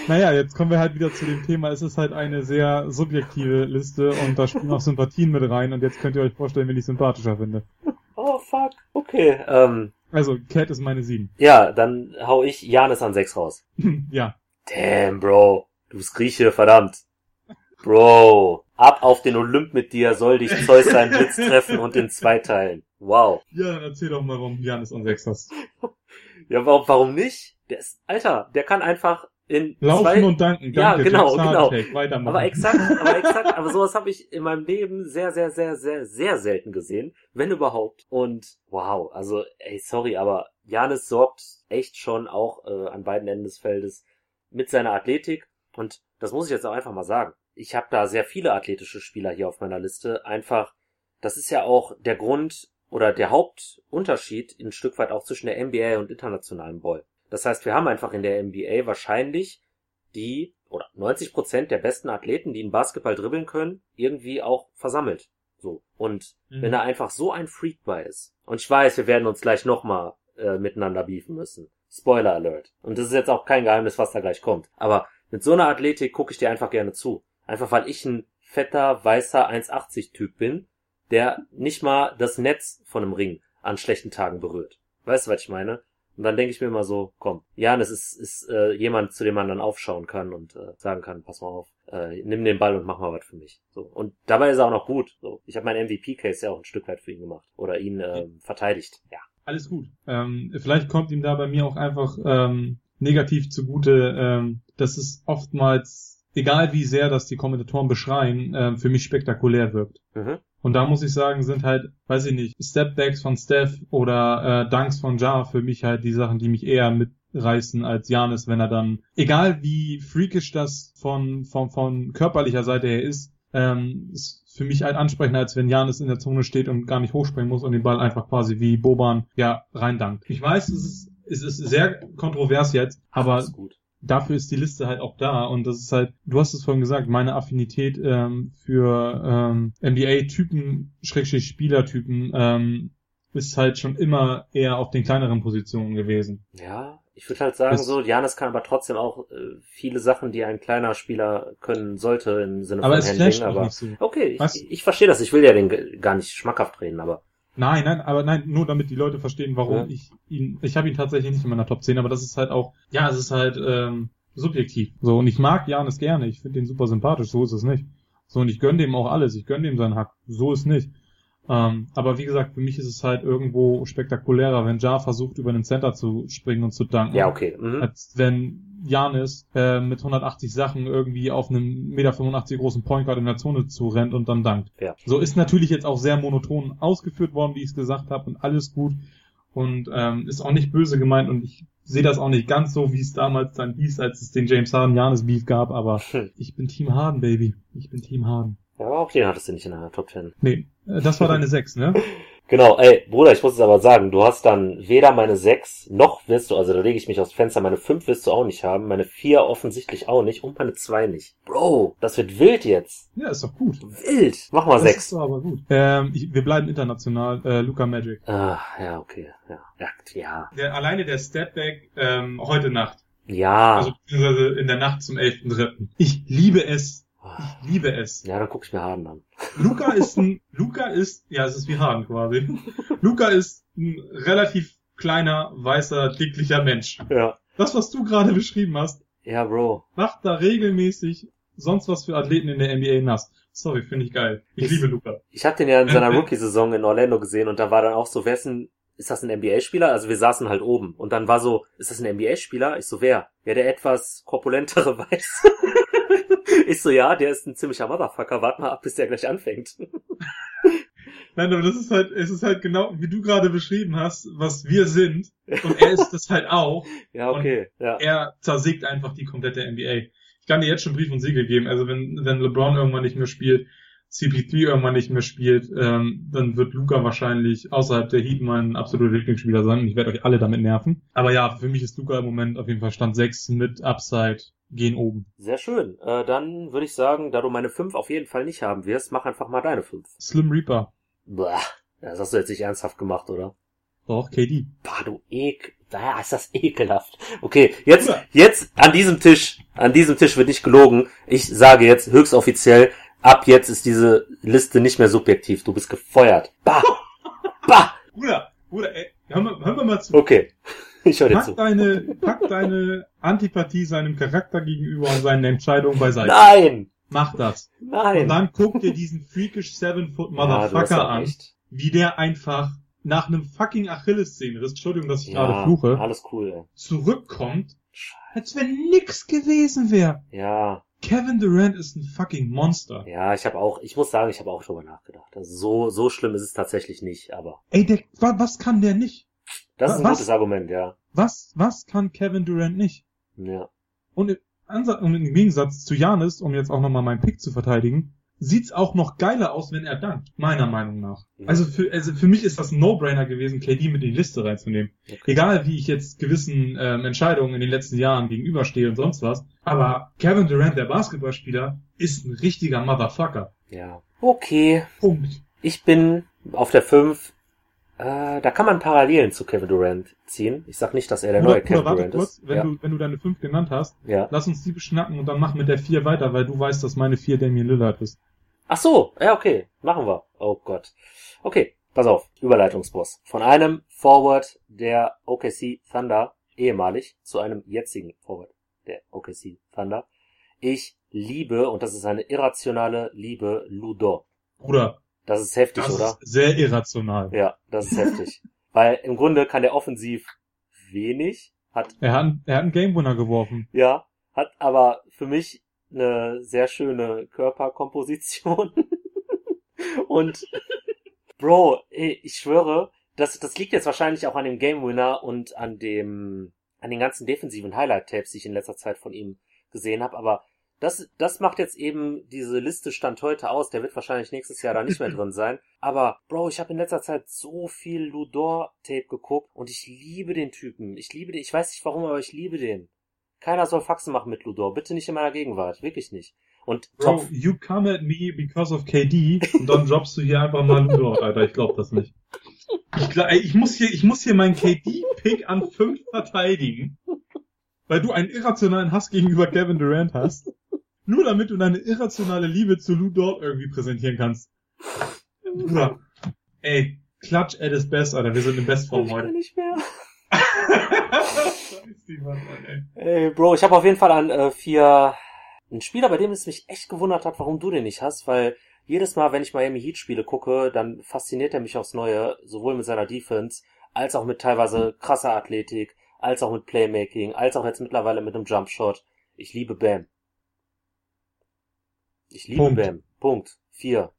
Naja, jetzt kommen wir halt wieder zu dem Thema, es ist halt eine sehr subjektive Liste und da spielen auch Sympathien mit rein und jetzt könnt ihr euch vorstellen, wen ich sympathischer finde. Oh, fuck. Okay, ähm, Also, Cat ist meine 7. ja, dann hau ich Janis an 6 raus. ja. Damn, Bro. Du bist Grieche, verdammt. Bro. Ab auf den Olymp mit dir, soll dich Zeus seinen Blitz treffen und in zwei teilen. Wow. Ja, dann erzähl doch mal, warum Janis an 6 hast. Ja, warum, warum nicht? Der ist, Alter, der kann einfach in Laufen zwei, und danken, Ja, danke, genau, James genau. Hardenstein, Weitermachen. Aber exakt, aber exakt, aber sowas habe ich in meinem Leben sehr, sehr, sehr, sehr, sehr selten gesehen, wenn überhaupt. Und wow, also ey, sorry, aber Janis sorgt echt schon auch äh, an beiden Enden des Feldes mit seiner Athletik. Und das muss ich jetzt auch einfach mal sagen. Ich habe da sehr viele athletische Spieler hier auf meiner Liste. Einfach, das ist ja auch der Grund oder der Hauptunterschied ein Stück weit auch zwischen der NBA und internationalen Ball. Das heißt, wir haben einfach in der NBA wahrscheinlich die oder 90 Prozent der besten Athleten, die in Basketball dribbeln können, irgendwie auch versammelt. So. Und Mhm. wenn er einfach so ein Freak bei ist. Und ich weiß, wir werden uns gleich nochmal äh, miteinander beefen müssen. Spoiler Alert. Und das ist jetzt auch kein Geheimnis, was da gleich kommt. Aber mit so einer Athletik gucke ich dir einfach gerne zu. Einfach weil ich ein fetter, weißer 1,80 Typ bin, der nicht mal das Netz von einem Ring an schlechten Tagen berührt. Weißt du, was ich meine? Und dann denke ich mir immer so, komm, Janis ist, ist äh, jemand, zu dem man dann aufschauen kann und äh, sagen kann, pass mal auf, äh, nimm den Ball und mach mal was für mich. So Und dabei ist er auch noch gut. So Ich habe meinen MVP-Case ja auch ein Stück weit für ihn gemacht. Oder ihn ähm, verteidigt. Ja. Alles gut. Ähm, vielleicht kommt ihm da bei mir auch einfach ähm, negativ zugute, ähm, dass es oftmals, egal wie sehr das die Kommentatoren beschreien, ähm, für mich spektakulär wirkt. Mhm. Und da muss ich sagen, sind halt, weiß ich nicht, Stepbacks von Steph oder äh, Dunks von Jar für mich halt die Sachen, die mich eher mitreißen als Janis, wenn er dann, egal wie freakish das von, von, von körperlicher Seite her ist, ähm, ist für mich halt ansprechender, als wenn Janis in der Zone steht und gar nicht hochspringen muss und den Ball einfach quasi wie Boban, ja, reindankt. Ich weiß, es ist, es ist sehr kontrovers jetzt, aber gut. Dafür ist die Liste halt auch da und das ist halt, du hast es vorhin gesagt, meine Affinität ähm, für ähm, NBA-Typen, Schrägstrich Spielertypen, ähm, ist halt schon immer eher auf den kleineren Positionen gewesen. Ja, ich würde halt sagen Das- so, Janis kann aber trotzdem auch äh, viele Sachen, die ein kleiner Spieler können sollte im Sinne Aber von es Handling, aber nicht so. okay, ich, ich, verstehe das. Ich will ja den gar nicht schmackhaft reden, aber Nein, nein, aber nein, nur damit die Leute verstehen, warum Ja. ich ihn, ich habe ihn tatsächlich nicht in meiner Top 10, aber das ist halt auch, ja, es ist halt ähm, subjektiv. So, und ich mag Janis gerne, ich finde ihn super sympathisch, so ist es nicht. So, und ich gönn dem auch alles, ich gönn dem seinen Hack, so ist nicht. Ähm, aber wie gesagt, für mich ist es halt irgendwo spektakulärer, wenn Jar versucht, über den Center zu springen und zu danken. ja, okay. Mhm. Als wenn Janis äh, mit 180 Sachen irgendwie auf einem Meter 85 großen Point Guard in der Zone zu rennt und dann dankt. Ja. So ist natürlich jetzt auch sehr monoton ausgeführt worden, wie ich es gesagt habe, und alles gut. Und ähm, ist auch nicht böse gemeint und ich sehe das auch nicht ganz so, wie es damals dann hieß, als es den James Harden Janis Beef gab, aber Hm. ich bin Team Harden, Baby. Ich bin Team Harden. Ja, aber auch den hattest du nicht in der Top 10. Nee, äh, das war deine 6, ne? Genau, ey, Bruder, ich muss es aber sagen, du hast dann weder meine 6, noch wirst du, also da lege ich mich aufs Fenster, meine 5 wirst du auch nicht haben, meine 4 offensichtlich auch nicht und meine 2 nicht. Bro, das wird wild jetzt. Ja, ist doch gut. Wild. Mach mal Das 6. ist doch aber gut. Ähm, ich, wir bleiben international. Äh, Luca Magic. Ah, ja, okay, ja. Ja, ja. Der, alleine der Stepback ähm, heute Nacht. Ja. Also beziehungsweise in der Nacht zum 11.3. Ich liebe es. Ich liebe es. ja, dann guck ich mir Harden an. Luca ist ein, Luca ist, ja, es ist wie Hagen quasi. Luca ist ein relativ kleiner, weißer, dicklicher Mensch. Ja. Das, was du gerade beschrieben hast, Ja, Bro. macht da regelmäßig sonst was für Athleten in der NBA nass. Sorry, finde ich geil. Ich Ist- liebe Luca. Ich hab den ja in seiner Ähm, Rookie-Saison in Orlando gesehen und da war dann auch so, wer ist ein, ist das ein NBA-Spieler? Also wir saßen halt oben und dann war so, ist das ein NBA-Spieler? Ich so, wer? Ja, der etwas korpulentere Weiß. ich so, ja, der ist ein ziemlicher Motherfucker, wart mal ab, bis der gleich anfängt. Nein, aber das ist halt, es ist halt genau, wie du gerade beschrieben hast, was wir sind. Und er ist das halt auch. ja, okay, ja. Er zersägt einfach die komplette NBA. Ich kann dir jetzt schon Brief und Siegel geben. Also wenn, wenn LeBron irgendwann nicht mehr spielt, CP3 irgendwann nicht mehr spielt, ähm, dann wird Luca wahrscheinlich außerhalb der Heat mein absoluter Lieblingsspieler sein. Und ich werde euch alle damit nerven. Aber ja, für mich ist Luca im Moment auf jeden Fall Stand 6 mit Upside gehen oben. Sehr schön. Äh, dann würde ich sagen, da du meine 5 auf jeden Fall nicht haben wirst, mach einfach mal deine 5. Slim Reaper. Bah, das hast du jetzt nicht ernsthaft gemacht, oder? Doch, KD. Bah, du Ekel. Da ist das ekelhaft. Okay, jetzt, Ja. jetzt an diesem Tisch, an diesem Tisch wird nicht gelogen. Ich sage jetzt höchst offiziell, ab jetzt ist diese Liste nicht mehr subjektiv. Du bist gefeuert. Bah, bah. Bruder, Bruder, ey, hör mal, hör mal mal zu. Okay, ich höre dir Pack zu. deine, pack deine Antipathie seinem Charakter gegenüber und seinen Entscheidungen beiseite. Nein, Mach das. Und nein. dann guck dir diesen freakish Seven Foot Ja, du hast Motherfucker auch an, wie der einfach nach einem fucking Achillessehnenriss, Entschuldigung, dass ich Ja, gerade fluche, alles cool. Ey. zurückkommt, als wenn nix gewesen wäre. Ja, Kevin Durant ist ein fucking Monster. ja, ich habe auch, ich muss sagen, ich habe auch drüber nachgedacht. Also so, so schlimm ist es tatsächlich nicht, aber Ey, der, wa, was kann der nicht? das ist ein Was? gutes Argument, ja. Was, was kann Kevin Durant nicht? Ja, Und im, Ansatz, und im Gegensatz zu Janis, um jetzt auch nochmal meinen Pick zu verteidigen, sieht's auch noch geiler aus, wenn er dankt, meiner Meinung nach. Mhm. Also für, also für mich ist das ein No-Brainer gewesen, KD mit in die Liste reinzunehmen. okay. Egal wie ich jetzt gewissen ähm, Entscheidungen in den letzten Jahren gegenüberstehe und sonst was. Aber Kevin Durant, der Basketballspieler, ist ein richtiger Motherfucker. Ja. Okay, Punkt. Ich bin auf der 5. Äh, da kann man Parallelen zu Kevin Durant ziehen. Ich sag nicht, dass er der Bruder, neue Bruder, Kevin warte Durant kurz, ist. wenn, Ja. du, wenn du deine fünf genannt hast, ja. lass uns die beschnacken und dann mach mit der vier weiter, weil du weißt, dass meine vier Damian Lillard ist. Ach so, ja, okay. Machen wir. Oh Gott. Okay, pass auf. Überleitungsboss. Von einem Forward der OKC Thunder, ehemalig, zu einem jetzigen Forward der OKC Thunder. Ich liebe, und das ist eine irrationale Liebe, Ludo. Bruder, Das ist heftig, das oder? ist sehr irrational. Ja, das ist heftig. Weil im Grunde kann der offensiv wenig, hat Er hat, er hat einen Game Winner geworfen. Ja, hat aber für mich eine sehr schöne Körperkomposition. Und Bro, ey, ich schwöre, das, das liegt jetzt wahrscheinlich auch an dem Game Winner und an dem, an den ganzen defensiven Highlight-Tapes, die ich in letzter Zeit von ihm gesehen habe, aber das, das macht jetzt eben diese Liste Stand heute aus. Der wird wahrscheinlich nächstes Jahr da nicht mehr drin sein. Aber, Bro, ich habe in letzter Zeit so viel Ludor-Tape geguckt und ich liebe den Typen. Ich liebe den. Ich weiß nicht warum, aber ich liebe den. Keiner soll Faxen machen mit Ludor. Bitte nicht in meiner Gegenwart. Wirklich nicht. Und Bro, Top. you come at me because of KD und dann droppst du hier einfach mal Ludo, Alter. Ich glaub das nicht. Ich, glaub, ey, ich muss hier, ich muss hier meinen KD-Pick an fünf verteidigen, weil du einen irrationalen Hass gegenüber Kevin Durant hast. Nur damit du deine irrationale Liebe zu Lou Dort irgendwie präsentieren kannst. Bruder, ey, Clutch at his best, Alter. Wir sind in Bestform Ich will heute. nicht mehr. Ey. Ey, Bro, ich habe auf jeden Fall an äh, vier einen Spieler, bei dem es mich echt gewundert hat, warum du den nicht hast, weil jedes Mal, wenn ich Miami Heat Spiele gucke, dann fasziniert er mich aufs Neue, sowohl mit seiner Defense, als auch mit teilweise krasser Athletik, als auch mit Playmaking, als auch jetzt mittlerweile mit einem Jumpshot. Ich liebe Bam. Ich liebe Punkt. Bam. Punkt. Vier.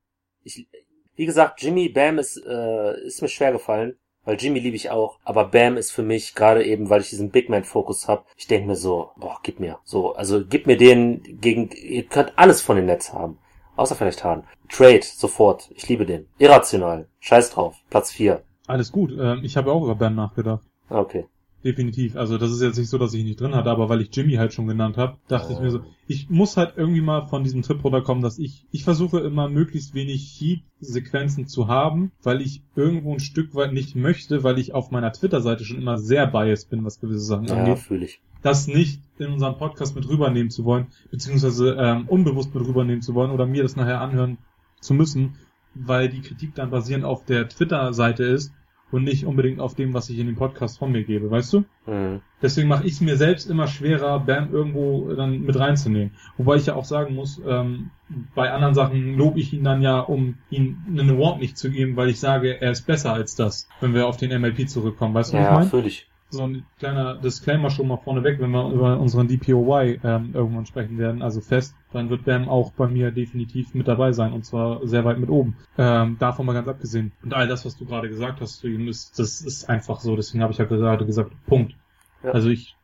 Ich, wie gesagt, Jimmy Bam ist, äh, ist mir schwer gefallen, weil Jimmy liebe ich auch, aber Bam ist für mich, gerade eben, weil ich diesen Big Man-Fokus habe, ich denke mir so, boah, gib mir. So, also gib mir den gegen, ihr könnt alles von den Nets haben. Außer vielleicht Hahn. Trade, sofort. Ich liebe den. Irrational. Scheiß drauf. Platz 4. Alles gut. Ähm, ich habe auch über Bam nachgedacht. Ah, Okay. Definitiv. Also das ist jetzt nicht so, dass ich ihn nicht drin hatte, aber weil ich Jimmy halt schon genannt habe, dachte ich mir so, ich muss halt irgendwie mal von diesem Trip runterkommen, dass ich, ich versuche immer möglichst wenig Heat-Sequenzen zu haben, weil ich irgendwo ein Stück weit nicht möchte, weil ich auf meiner Twitter-Seite schon immer sehr biased bin, was gewisse Sachen Ja, angeht, fühle ich. das nicht in unserem Podcast mit rübernehmen zu wollen, beziehungsweise ähm, unbewusst mit rübernehmen zu wollen oder mir das nachher anhören zu müssen, weil die Kritik dann basierend auf der Twitter-Seite ist und nicht unbedingt auf dem, was ich in dem Podcast von mir gebe, weißt du? Mhm. Deswegen mache ich es mir selbst immer schwerer, Bam irgendwo dann mit reinzunehmen. Wobei ich ja auch sagen muss, ähm, bei anderen Sachen lobe ich ihn dann ja, um ihm einen Award nicht zu geben, weil ich sage, er ist besser als das, wenn wir auf den MLP zurückkommen. Weißt du, was ich Ja, meine? fühle ich. So ein kleiner Disclaimer schon mal vorneweg, wenn wir über unseren DPOY ähm, irgendwann sprechen werden, also fest, dann wird Bam auch bei mir definitiv mit dabei sein und zwar sehr weit mit oben. Ähm, davon mal ganz abgesehen. Und all das, was du gerade gesagt hast zu ihm, ist, das ist einfach so, deswegen habe ich ja gerade gesagt, Punkt. Ja. Also ich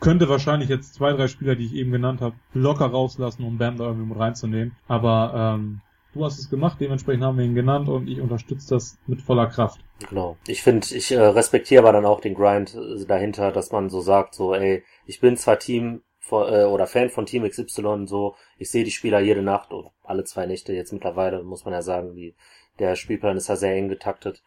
könnte wahrscheinlich jetzt zwei, drei Spieler, die ich eben genannt habe, locker rauslassen, um Bam da irgendwie mit reinzunehmen. Aber ähm, du hast es gemacht, dementsprechend haben wir ihn genannt und ich unterstütze das mit voller Kraft. Genau. Ich finde, ich äh, respektiere aber dann auch den Grind äh, dahinter, dass man so sagt, so, ey, ich bin zwar Team vor, äh, oder Fan von Team XY, so, ich sehe die Spieler jede Nacht oder alle zwei Nächte jetzt mittlerweile, muss man ja sagen, die, der Spielplan ist ja sehr eng getaktet.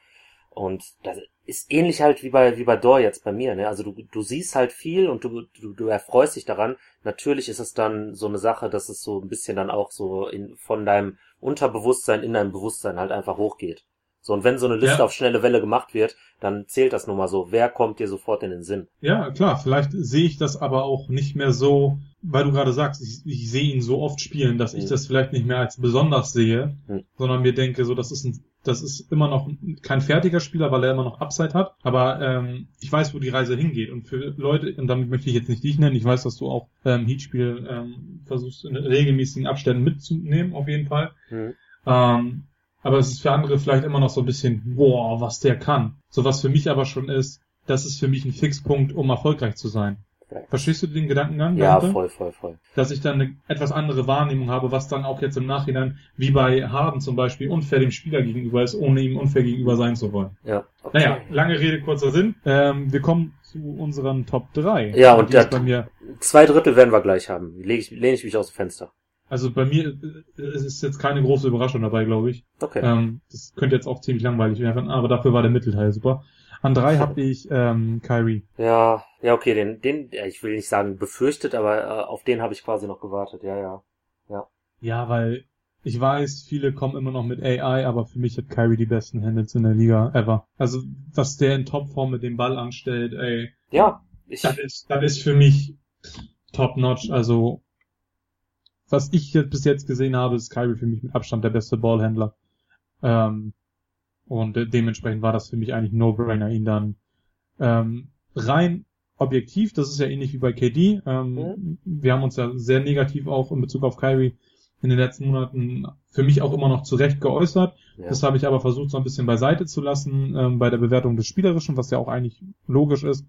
Und das ist ähnlich halt wie bei, wie bei Dor jetzt bei mir, ne? Also du, du siehst halt viel und du, du, du erfreust dich daran. Natürlich ist es dann so eine Sache, dass es so ein bisschen dann auch so in, von deinem Unterbewusstsein in dein Bewusstsein halt einfach hochgeht. So, und wenn so eine Liste Ja. auf schnelle Welle gemacht wird, dann zählt das nun mal so. Wer kommt dir sofort in den Sinn? Ja, klar, vielleicht sehe ich das aber auch nicht mehr so, weil du gerade sagst, ich, ich sehe ihn so oft spielen, dass ich Mhm. das vielleicht nicht mehr als besonders sehe, Mhm. sondern mir denke, so, das ist ein, das ist immer noch kein fertiger Spieler, weil er immer noch Upside hat, aber ähm, ich weiß, wo die Reise hingeht und für Leute, und damit möchte ich jetzt nicht dich nennen, ich weiß, dass du auch ähm, Heatspiel ähm, versuchst in regelmäßigen Abständen mitzunehmen, auf jeden Fall. Hm. Ähm, aber es ist für andere vielleicht immer noch so ein bisschen, boah, was der kann. So was für mich aber schon ist, das ist für mich ein Fixpunkt, um erfolgreich zu sein. Verstehst du den Gedankengang? Ja, dahinter? voll, voll, voll. Dass ich dann eine etwas andere Wahrnehmung habe, was dann auch jetzt im Nachhinein, wie bei Harden zum Beispiel, unfair dem Spieler gegenüber ist, ohne ihm unfair gegenüber sein zu wollen. Ja. Okay. Naja, lange Rede, kurzer Sinn. Ähm, wir kommen zu unseren Top 3. Ja, und der- ist bei mir, Zwei Drittel werden wir gleich haben. Lege ich, lehne ich mich aus dem Fenster. also bei mir äh, ist jetzt keine große Überraschung dabei, glaube ich. Okay. Ähm, das könnte jetzt auch ziemlich langweilig werden, aber dafür war der Mittelteil super. An drei habe ich ähm, Kyrie. Ja, ja, okay, den, den, ja, ich will nicht sagen befürchtet, aber äh, auf den habe ich quasi noch gewartet. Ja, ja. Ja, weil ich weiß, viele kommen immer noch mit AI, aber für mich hat Kyrie die besten Handles in der Liga ever. Also, was der in Topform mit dem Ball anstellt, ey, Ja, ich, das ist, das ist für mich top notch. Also, was ich jetzt bis jetzt gesehen habe, ist Kyrie für mich mit Abstand der beste Ballhändler. Ähm, und äh, dementsprechend war das für mich eigentlich No-Brainer, ihn dann ähm, rein objektiv, das ist ja ähnlich wie bei KD. Ähm, Wir haben uns ja sehr negativ auch in Bezug auf Kyrie in den letzten Monaten für mich auch immer noch zurecht geäußert. ja. Das habe ich aber versucht, so ein bisschen beiseite zu lassen ähm, bei der Bewertung des Spielerischen, was ja auch eigentlich logisch ist.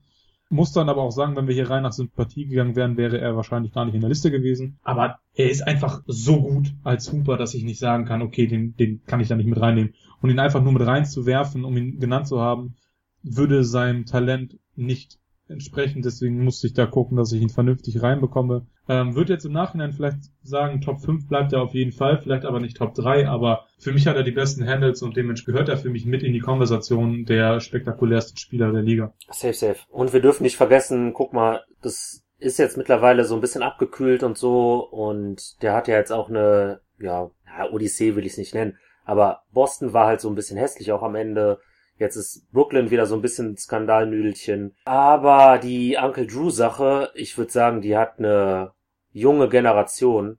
Muss dann aber auch sagen, wenn wir hier rein nach Sympathie gegangen wären, wäre er wahrscheinlich gar nicht in der Liste gewesen. Aber er ist einfach so gut als Hooper, dass ich nicht sagen kann, okay, den, den kann ich da nicht mit reinnehmen. Und ihn einfach nur mit reinzuwerfen, um ihn genannt zu haben, würde seinem Talent nicht entsprechen. Deswegen musste ich da gucken, dass ich ihn vernünftig reinbekomme. Ähm, würde jetzt im Nachhinein vielleicht sagen, Top 5 bleibt er auf jeden Fall, vielleicht aber nicht Top 3, aber für mich hat er die besten Handles und dementsprechend gehört er für mich mit in die Konversation der spektakulärsten Spieler der Liga. Safe, safe. Und wir dürfen nicht vergessen, guck mal, das ist jetzt mittlerweile so ein bisschen abgekühlt und so und der hat ja jetzt auch eine, ja Odyssee will ich es nicht nennen, aber Boston war halt so ein bisschen hässlich auch am Ende. Jetzt ist Brooklyn wieder so ein bisschen Skandalnüdelchen. Aber die Uncle Drew Sache, ich würde sagen, die hat eine junge Generation.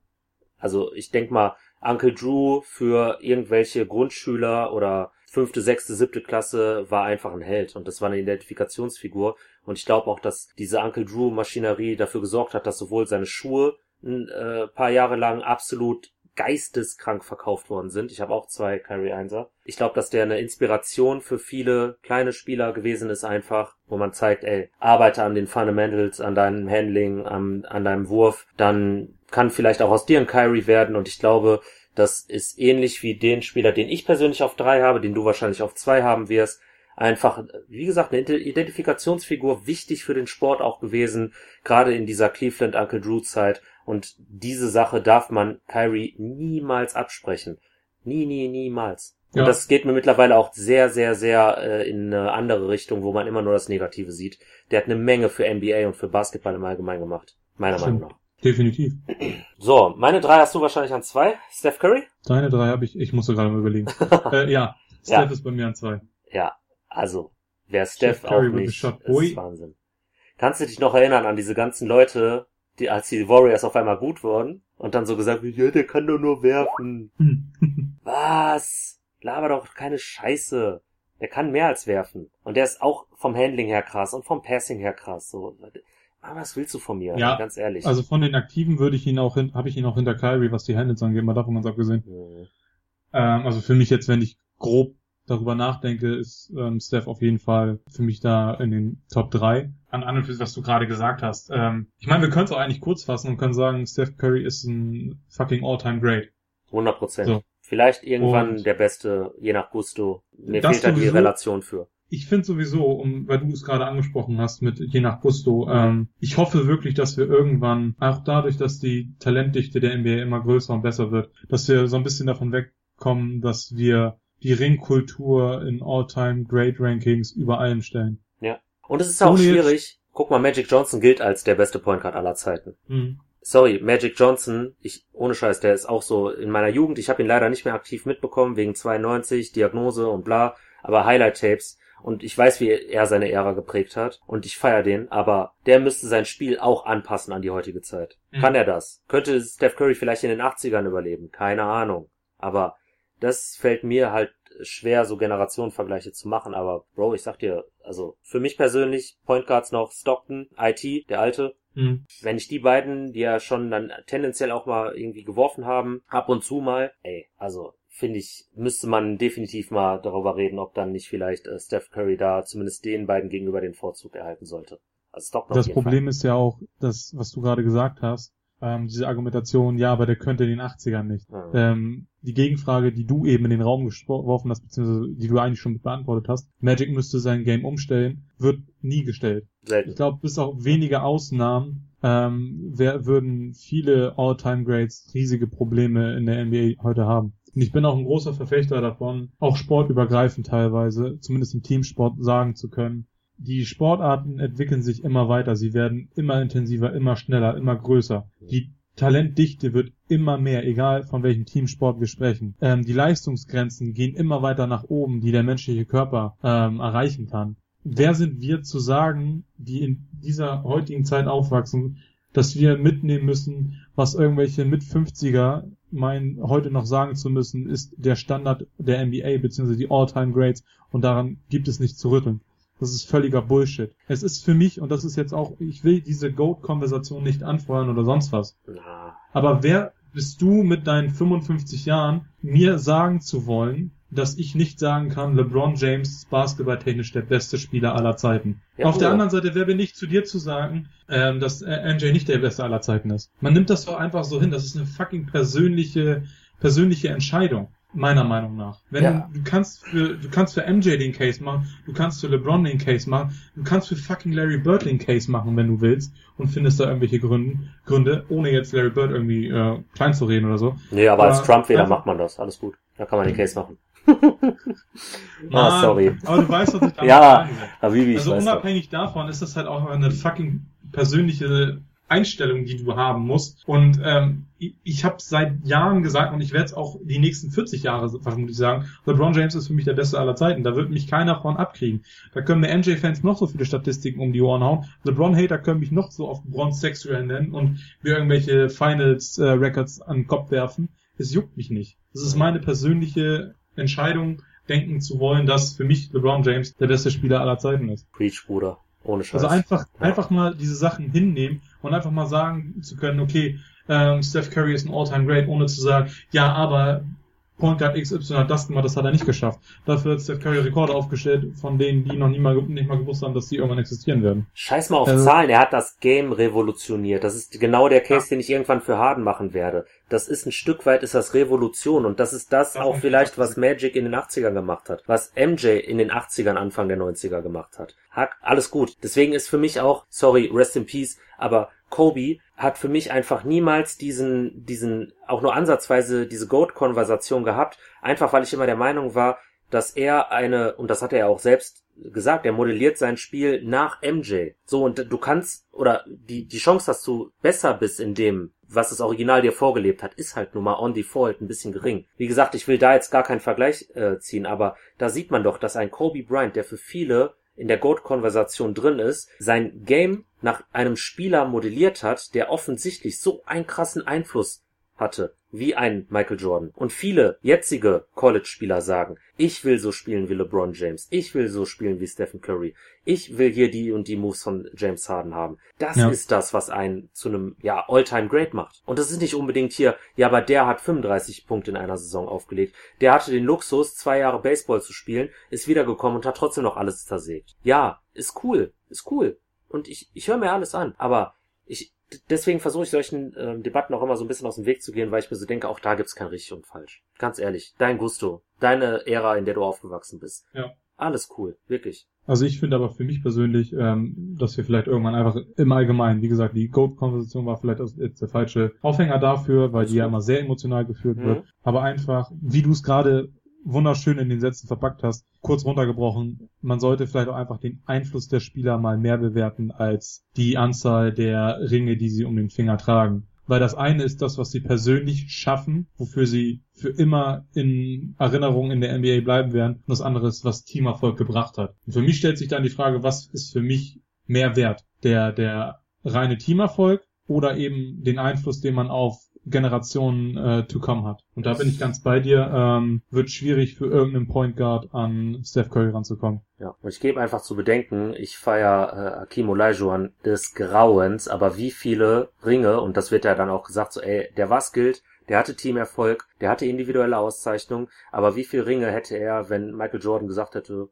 Also ich denk mal, Uncle Drew für irgendwelche Grundschüler oder fünfte, sechste, siebte Klasse war einfach ein Held und das war eine Identifikationsfigur. Und ich glaube auch, dass diese Uncle Drew Maschinerie dafür gesorgt hat, dass sowohl seine Schuhe ein äh, paar Jahre lang absolut geisteskrank verkauft worden sind. Ich habe auch zwei Kyrie 1er. Ich glaube, dass der eine Inspiration für viele kleine Spieler gewesen ist einfach, wo man zeigt, ey, arbeite an den Fundamentals, an deinem Handling, an, an deinem Wurf, dann kann vielleicht auch aus dir ein Kyrie werden und ich glaube, das ist ähnlich wie den Spieler, den ich persönlich auf drei habe, den du wahrscheinlich auf zwei haben wirst. Einfach, wie gesagt, eine Identifikationsfigur, wichtig für den Sport auch gewesen, gerade in dieser Cleveland Uncle Drew Zeit. Und diese Sache darf man Kyrie niemals absprechen. Nie, nie, niemals. Und ja. das geht mir mittlerweile auch sehr, sehr, sehr äh, in eine andere Richtung, wo man immer nur das Negative sieht. Der hat eine Menge für NBA und für Basketball im Allgemeinen gemacht. Meiner Stimmt. Meinung nach. Definitiv. So, meine drei hast du wahrscheinlich an zwei. Steph Curry? Deine drei habe ich, ich musste gerade mal überlegen. äh, ja, Steph ja. ist bei mir an zwei. Ja, also, wer Steph, Steph auch nicht, ist Wahnsinn. Kannst du dich noch erinnern an diese ganzen Leute, die, als die Warriors auf einmal gut wurden und dann so gesagt, ja, der kann doch nur werfen. Was? Laber doch keine Scheiße. Der kann mehr als werfen. Und der ist auch vom Handling her krass und vom Passing her krass. So, Ah, was willst du von mir? Ja, ganz ehrlich. Also von den Aktiven würde ich ihn auch, habe ich ihn auch hinter Kyrie, was die Handles angeht, mal davon ganz abgesehen. Mhm. Ähm, also für mich jetzt, wenn ich grob darüber nachdenke, ist ähm, Steph auf jeden Fall für mich da in den Top 3. An an und was du gerade gesagt hast. Ähm, ich meine, wir können es auch eigentlich kurz fassen und können sagen, Steph Curry ist ein fucking All-Time Great. 100 Prozent. So. Vielleicht irgendwann und der Beste, je nach Gusto. Mir fehlt da die Relation für ich finde sowieso, um, weil du es gerade angesprochen hast mit je nach Gusto, ähm, ich hoffe wirklich, dass wir irgendwann, auch dadurch, dass die Talentdichte der NBA immer größer und besser wird, dass wir so ein bisschen davon wegkommen, dass wir die Ringkultur in All-Time Great Rankings über allem stellen. Und es ist auch Ohne schwierig. Guck mal, Magic Johnson gilt als der beste Point Guard aller Zeiten. Mhm. Sorry, Magic Johnson, ich ohne Scheiß, der ist auch so in meiner Jugend, ich habe ihn leider nicht mehr aktiv mitbekommen wegen 92, Diagnose und bla, aber Highlight Tapes und ich weiß, wie er seine Ära geprägt hat und ich feier den, aber der müsste sein Spiel auch anpassen an die heutige Zeit. Mhm. Kann er das? Könnte Steph Curry vielleicht in den 80ern überleben? Keine Ahnung. Aber das fällt mir halt schwer, so Generationenvergleiche zu machen, aber Bro, ich sag dir, also für mich persönlich Point Guards noch Stockton, IT, der alte. Mhm. Wenn ich die beiden, die ja schon dann tendenziell auch mal irgendwie geworfen haben, ab und zu mal, ey, also finde ich, müsste man definitiv mal darüber reden, ob dann nicht vielleicht äh, Steph Curry da zumindest den beiden gegenüber den Vorzug erhalten sollte. Also Stockton das Problem Fall. ist ja auch, das, was du gerade gesagt hast, ähm, diese Argumentation, ja, aber der könnte in den 80ern nicht. Mhm. Ähm, die Gegenfrage, die du eben in den Raum geworfen hast, beziehungsweise die du eigentlich schon beantwortet hast, Magic müsste sein Game umstellen, wird nie gestellt. Selten. Ich glaube, bis auf wenige Ausnahmen ähm, wer, würden viele All-Time-Grades riesige Probleme in der NBA heute haben. Und ich bin auch ein großer Verfechter davon, auch sportübergreifend teilweise, zumindest im Teamsport sagen zu können, die Sportarten entwickeln sich immer weiter, sie werden immer intensiver, immer schneller, immer größer. Die Talentdichte wird immer mehr, egal von welchem Teamsport wir sprechen. Ähm, die Leistungsgrenzen gehen immer weiter nach oben, die der menschliche Körper ähm, erreichen kann. Wer sind wir zu sagen, die in dieser heutigen Zeit aufwachsen, dass wir mitnehmen müssen, was irgendwelche mit 50er meinen, heute noch sagen zu müssen, ist der Standard der NBA bzw. die All-Time Grades und daran gibt es nicht zu rütteln. Das ist völliger Bullshit. Es ist für mich, und das ist jetzt auch, ich will diese Goat-Konversation nicht anfeuern oder sonst was. Aber wer bist du mit deinen 55 Jahren, mir sagen zu wollen, dass ich nicht sagen kann, LeBron James ist basketballtechnisch der beste Spieler aller Zeiten. Ja, Auf der anderen Seite, wer bin ich zu dir zu sagen, ähm, dass äh, MJ nicht der beste aller Zeiten ist? Man nimmt das doch einfach so hin. Das ist eine fucking persönliche, persönliche Entscheidung. Meiner Meinung nach. Wenn ja. du kannst für, du kannst für MJ den Case machen, du kannst für LeBron den Case machen, du kannst für fucking Larry Bird den Case machen, wenn du willst, und findest da irgendwelche Gründe, Gründe, ohne jetzt Larry Bird irgendwie äh, klein zu reden oder so. Nee, aber, aber als Trump-Wähler macht man das, alles gut. Da kann man den Case machen. ah, sorry. Aber du weißt, was ich damit ja, Habibi, Also unabhängig davon ist das halt auch eine fucking persönliche Einstellung, die du haben musst. Und ähm, ich, ich habe seit Jahren gesagt und ich werde es auch die nächsten 40 Jahre vermutlich sagen, LeBron James ist für mich der Beste aller Zeiten. Da wird mich keiner von abkriegen. Da können mir MJ-Fans noch so viele Statistiken um die Ohren hauen. LeBron-Hater können mich noch so auf Bronze sexuell nennen und mir irgendwelche Finals-Records äh, an den Kopf werfen. Es juckt mich nicht. Das ist meine persönliche Entscheidung, denken zu wollen, dass für mich LeBron James der beste Spieler aller Zeiten ist. Preach, Bruder. Ohne Scheiß. Also einfach, ja. einfach mal diese Sachen hinnehmen und einfach mal sagen zu können, okay, ähm, Steph Curry ist ein All-Time Great, ohne zu sagen, ja, aber Point Guard XY hat das gemacht, das hat er nicht geschafft. Dafür hat Steph Curry Rekorde aufgestellt, von denen die noch nie mal, nicht mal gewusst haben, dass die irgendwann existieren werden. Scheiß mal auf also, Zahlen, er hat das Game revolutioniert. Das ist genau der Case, ja. den ich irgendwann für Harden machen werde. Das ist ein Stück weit, ist das Revolution und das ist das, das auch vielleicht, was Magic in den 80ern gemacht hat, was MJ in den 80ern, Anfang der 90er gemacht hat. Hack, alles gut. Deswegen ist für mich auch, sorry, rest in peace, aber Kobe hat für mich einfach niemals diesen, diesen, auch nur ansatzweise diese Goat-Konversation gehabt, einfach weil ich immer der Meinung war, dass er eine, und das hat er ja auch selbst gesagt, er modelliert sein Spiel nach MJ. So, und du kannst, oder die, die Chance, dass du besser bist in dem, was das Original dir vorgelebt hat, ist halt nun mal on default ein bisschen gering. Wie gesagt, ich will da jetzt gar keinen Vergleich äh, ziehen, aber da sieht man doch, dass ein Kobe Bryant, der für viele in der Goat-Konversation drin ist, sein Game nach einem Spieler modelliert hat, der offensichtlich so einen krassen Einfluss hatte, wie ein Michael Jordan. Und viele jetzige College-Spieler sagen, ich will so spielen wie LeBron James, ich will so spielen wie Stephen Curry, ich will hier die und die Moves von James Harden haben. Das ja. ist das, was einen zu einem, ja, All-Time Great macht. Und das ist nicht unbedingt hier, ja, aber der hat 35 Punkte in einer Saison aufgelegt. Der hatte den Luxus, zwei Jahre Baseball zu spielen, ist wiedergekommen und hat trotzdem noch alles zersägt. Ja, ist cool, ist cool. Und ich, ich höre mir alles an, aber ich, deswegen versuche ich solchen äh, Debatten auch immer so ein bisschen aus dem Weg zu gehen, weil ich mir so denke, auch da gibt's kein richtig und falsch. Ganz ehrlich, dein Gusto, deine Ära, in der du aufgewachsen bist. Ja. Alles cool, wirklich. Also ich finde aber für mich persönlich, ähm, dass wir vielleicht irgendwann einfach im Allgemeinen, wie gesagt, die Goat-Konversation war vielleicht jetzt der falsche Aufhänger dafür, weil die ja immer sehr emotional geführt mhm. wird. Aber einfach, wie du es gerade wunderschön in den Sätzen verpackt hast, kurz runtergebrochen, man sollte vielleicht auch einfach den Einfluss der Spieler mal mehr bewerten als die Anzahl der Ringe, die sie um den Finger tragen. Weil das eine ist das, was sie persönlich schaffen, wofür sie für immer in Erinnerung in der NBA bleiben werden. Und das andere ist, was Teamerfolg gebracht hat. Und für mich stellt sich dann die Frage, was ist für mich mehr wert? Der, der reine Teamerfolg oder eben den Einfluss, den man auf Generationen äh, to come hat. Und da bin ich ganz bei dir. Ähm, wird schwierig für irgendeinen Point Guard an Steph Curry ranzukommen. Ja, und ich gebe einfach zu bedenken, ich feiere äh, Akim Olajuwon des Grauens, aber wie viele Ringe, und das wird ja dann auch gesagt, so ey, der was gilt, der hatte Teamerfolg, der hatte individuelle Auszeichnung, aber wie viele Ringe hätte er, wenn Michael Jordan gesagt hätte,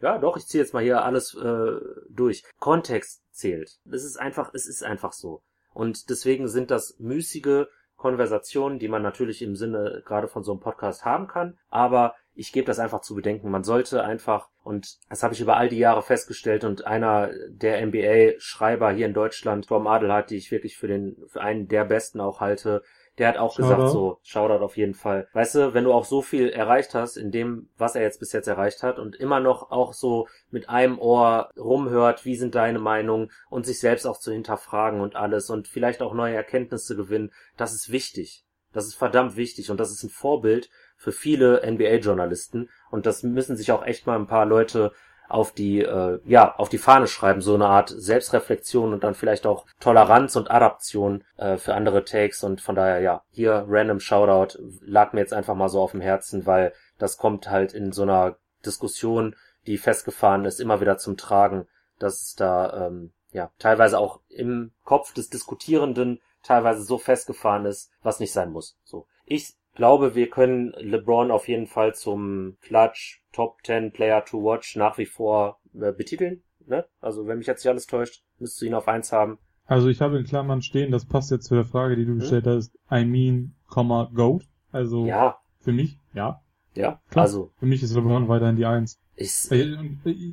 ja doch, ich ziehe jetzt mal hier alles äh, durch. Kontext zählt. Es ist einfach, es ist einfach so. Und deswegen sind das müßige Konversationen, die man natürlich im Sinne gerade von so einem Podcast haben kann. Aber ich gebe das einfach zu bedenken. Man sollte einfach, und das habe ich über all die Jahre festgestellt, und einer der NBA-Schreiber hier in Deutschland, Tom Adelhardt, die ich wirklich für den, für einen der besten auch halte, der hat auch Shoutout. gesagt so, Shoutout auf jeden Fall. Weißt du, wenn du auch so viel erreicht hast in dem, was er jetzt bis jetzt erreicht hat und immer noch auch so mit einem Ohr rumhört, wie sind deine Meinungen und sich selbst auch zu hinterfragen und alles und vielleicht auch neue Erkenntnisse gewinnen, das ist wichtig. Das ist verdammt wichtig und das ist ein Vorbild für viele NBA-Journalisten und das müssen sich auch echt mal ein paar Leute auf die, äh, ja, auf die Fahne schreiben, so eine Art Selbstreflexion und dann vielleicht auch Toleranz und Adaption äh, für andere Takes und von daher, ja, hier random Shoutout lag mir jetzt einfach mal so auf dem Herzen, weil das kommt halt in so einer Diskussion, die festgefahren ist, immer wieder zum Tragen, dass es da, ähm, ja, teilweise auch im Kopf des Diskutierenden teilweise so festgefahren ist, was nicht sein muss. So. Ich glaube, wir können LeBron auf jeden Fall zum Klatsch Top 10 Player to Watch nach wie vor äh, betiteln. Ne? Also wenn mich jetzt nicht alles täuscht, müsstest du ihn auf eins haben. Also ich habe in Klammern stehen, das passt jetzt zu der Frage, die du hm? gestellt hast, I mean, Goat. Also ja. für mich, ja. Ja, Klar, also. Für mich ist LeBron weiterhin die Eins. Ich, äh,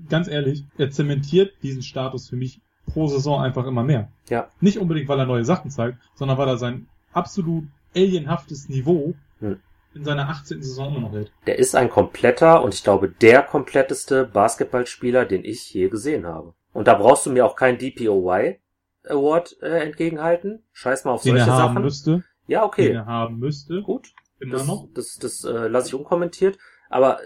ganz ehrlich, er zementiert diesen Status für mich pro Saison einfach immer mehr. Ja. Nicht unbedingt, weil er neue Sachen zeigt, sondern weil er sein absolut alienhaftes Niveau hm in seiner 18. Saison immer noch hält. Der ist ein kompletter und ich glaube der kompletteste Basketballspieler, den ich je gesehen habe. Und da brauchst du mir auch keinen DPOY Award äh, entgegenhalten. Scheiß mal auf den solche er Sachen. Haben müsste. Ja, okay. Den er haben müsste. Gut. Immer das, noch. Das, das, das äh, lasse ich unkommentiert. Aber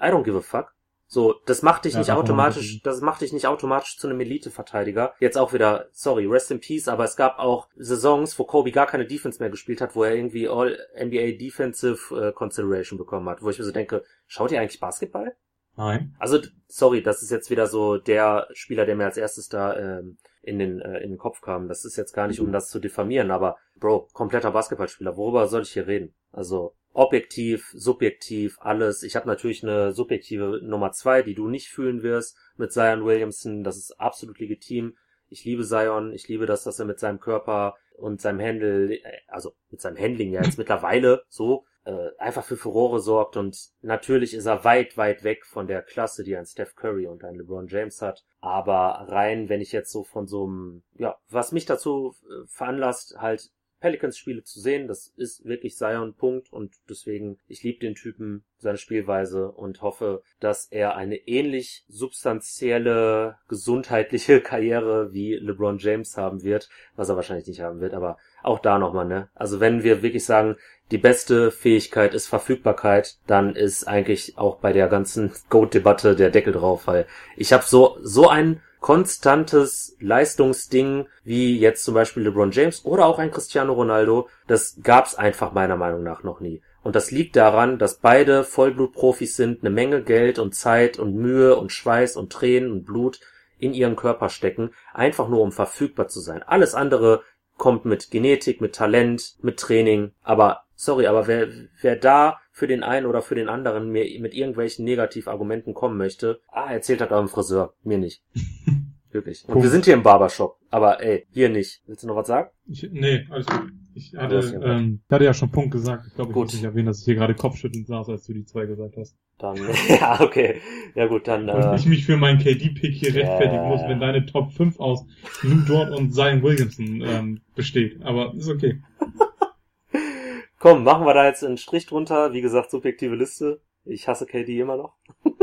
I don't give a fuck. So, das macht dich ja, nicht automatisch, das macht dich nicht automatisch zu einem Elite-Verteidiger. Jetzt auch wieder, sorry, rest in peace, aber es gab auch Saisons, wo Kobe gar keine Defense mehr gespielt hat, wo er irgendwie All NBA Defensive äh, Consideration bekommen hat, wo ich mir so denke, schaut ihr eigentlich Basketball? Nein. Also, sorry, das ist jetzt wieder so der Spieler, der mir als erstes da ähm, in, den, äh, in den Kopf kam. Das ist jetzt gar nicht, um das zu diffamieren, aber Bro, kompletter Basketballspieler. Worüber soll ich hier reden? Also objektiv, subjektiv, alles. Ich habe natürlich eine subjektive Nummer zwei, die du nicht fühlen wirst mit Zion Williamson. Das ist absolut legitim. Ich liebe Zion. Ich liebe das, dass er mit seinem Körper und seinem Handle, äh, also mit seinem Handling ja jetzt mittlerweile so, äh, einfach für Furore sorgt und natürlich ist er weit, weit weg von der Klasse, die ein Steph Curry und ein LeBron James hat. Aber rein, wenn ich jetzt so von so einem, ja, was mich dazu äh, veranlasst, halt Pelicans-Spiele zu sehen. Das ist wirklich Zion Punkt und deswegen, ich liebe den Typen, seine Spielweise und hoffe, dass er eine ähnlich substanzielle, gesundheitliche Karriere wie LeBron James haben wird, was er wahrscheinlich nicht haben wird, aber auch da nochmal, ne? Also wenn wir wirklich sagen, die beste Fähigkeit ist Verfügbarkeit, dann ist eigentlich auch bei der ganzen Goat-Debatte der Deckel drauf, weil ich habe so, so ein konstantes Leistungsding wie jetzt zum Beispiel LeBron James oder auch ein Cristiano Ronaldo, das gab's einfach meiner Meinung nach noch nie. Und das liegt daran, dass beide Vollblutprofis sind, eine Menge Geld und Zeit und Mühe und Schweiß und Tränen und Blut in ihren Körper stecken, einfach nur um verfügbar zu sein. Alles andere kommt mit Genetik, mit Talent, mit Training. Aber sorry, aber wer, wer da für den einen oder für den anderen mir mit irgendwelchen Negativargumenten kommen möchte, ah, erzählt hat eurem Friseur, mir nicht. Wirklich. Und Punkt. wir sind hier im Barbershop, aber ey, hier nicht. Willst du noch was sagen? Ich, nee, alles gut. Ich hatte, ähm, ich hatte ja schon Punkt gesagt. Ich glaube, ich Gut. muss nicht erwähnen, dass ich hier gerade Kopfschüttelnd saß, als du die zwei gesagt hast. Dann, ja, okay. Ja gut, dann, Und äh, ich mich für meinen KD-Pick hier rechtfertigen Ja. muss, wenn deine Top 5 aus Lou Dort und Zion Williamson ähm, besteht. Aber ist okay. komm, machen wir da jetzt einen Strich drunter. Wie gesagt, subjektive Liste. Ich hasse KD immer noch.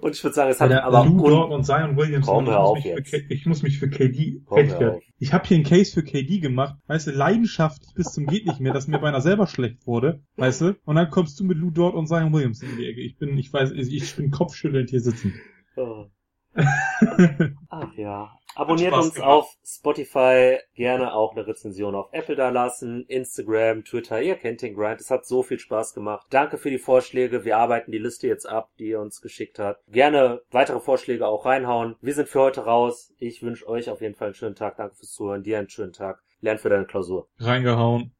Und ich würde sagen, es hat Der aber Lou Dort und Zion Williamson, Komm, ich, hör muss auf mich für, jetzt. K- ich muss mich für KD rechtfertigen. Ich habe hier einen Case für KD gemacht, weißt du, leidenschaftlich bis zum geht nicht mehr, dass mir beinahe selber schlecht wurde, weißt du? Und dann kommst du mit Lou Dort und Zion Williamson in die Ecke. Ich bin, ich weiß, ich bin kopfschüttelnd hier sitzen. Oh. Ach ja. Abonniert uns gemacht. auf Spotify, gerne auch eine Rezension auf Apple da lassen, Instagram, Twitter, ihr kennt den Grind. Es hat so viel Spaß gemacht. Danke für die Vorschläge. Wir arbeiten die Liste jetzt ab, die ihr uns geschickt habt. Gerne weitere Vorschläge auch reinhauen. Wir sind für heute raus. Ich wünsche euch auf jeden Fall einen schönen Tag. Danke fürs Zuhören. Dir einen schönen Tag. Lern für deine Klausur. Reingehauen.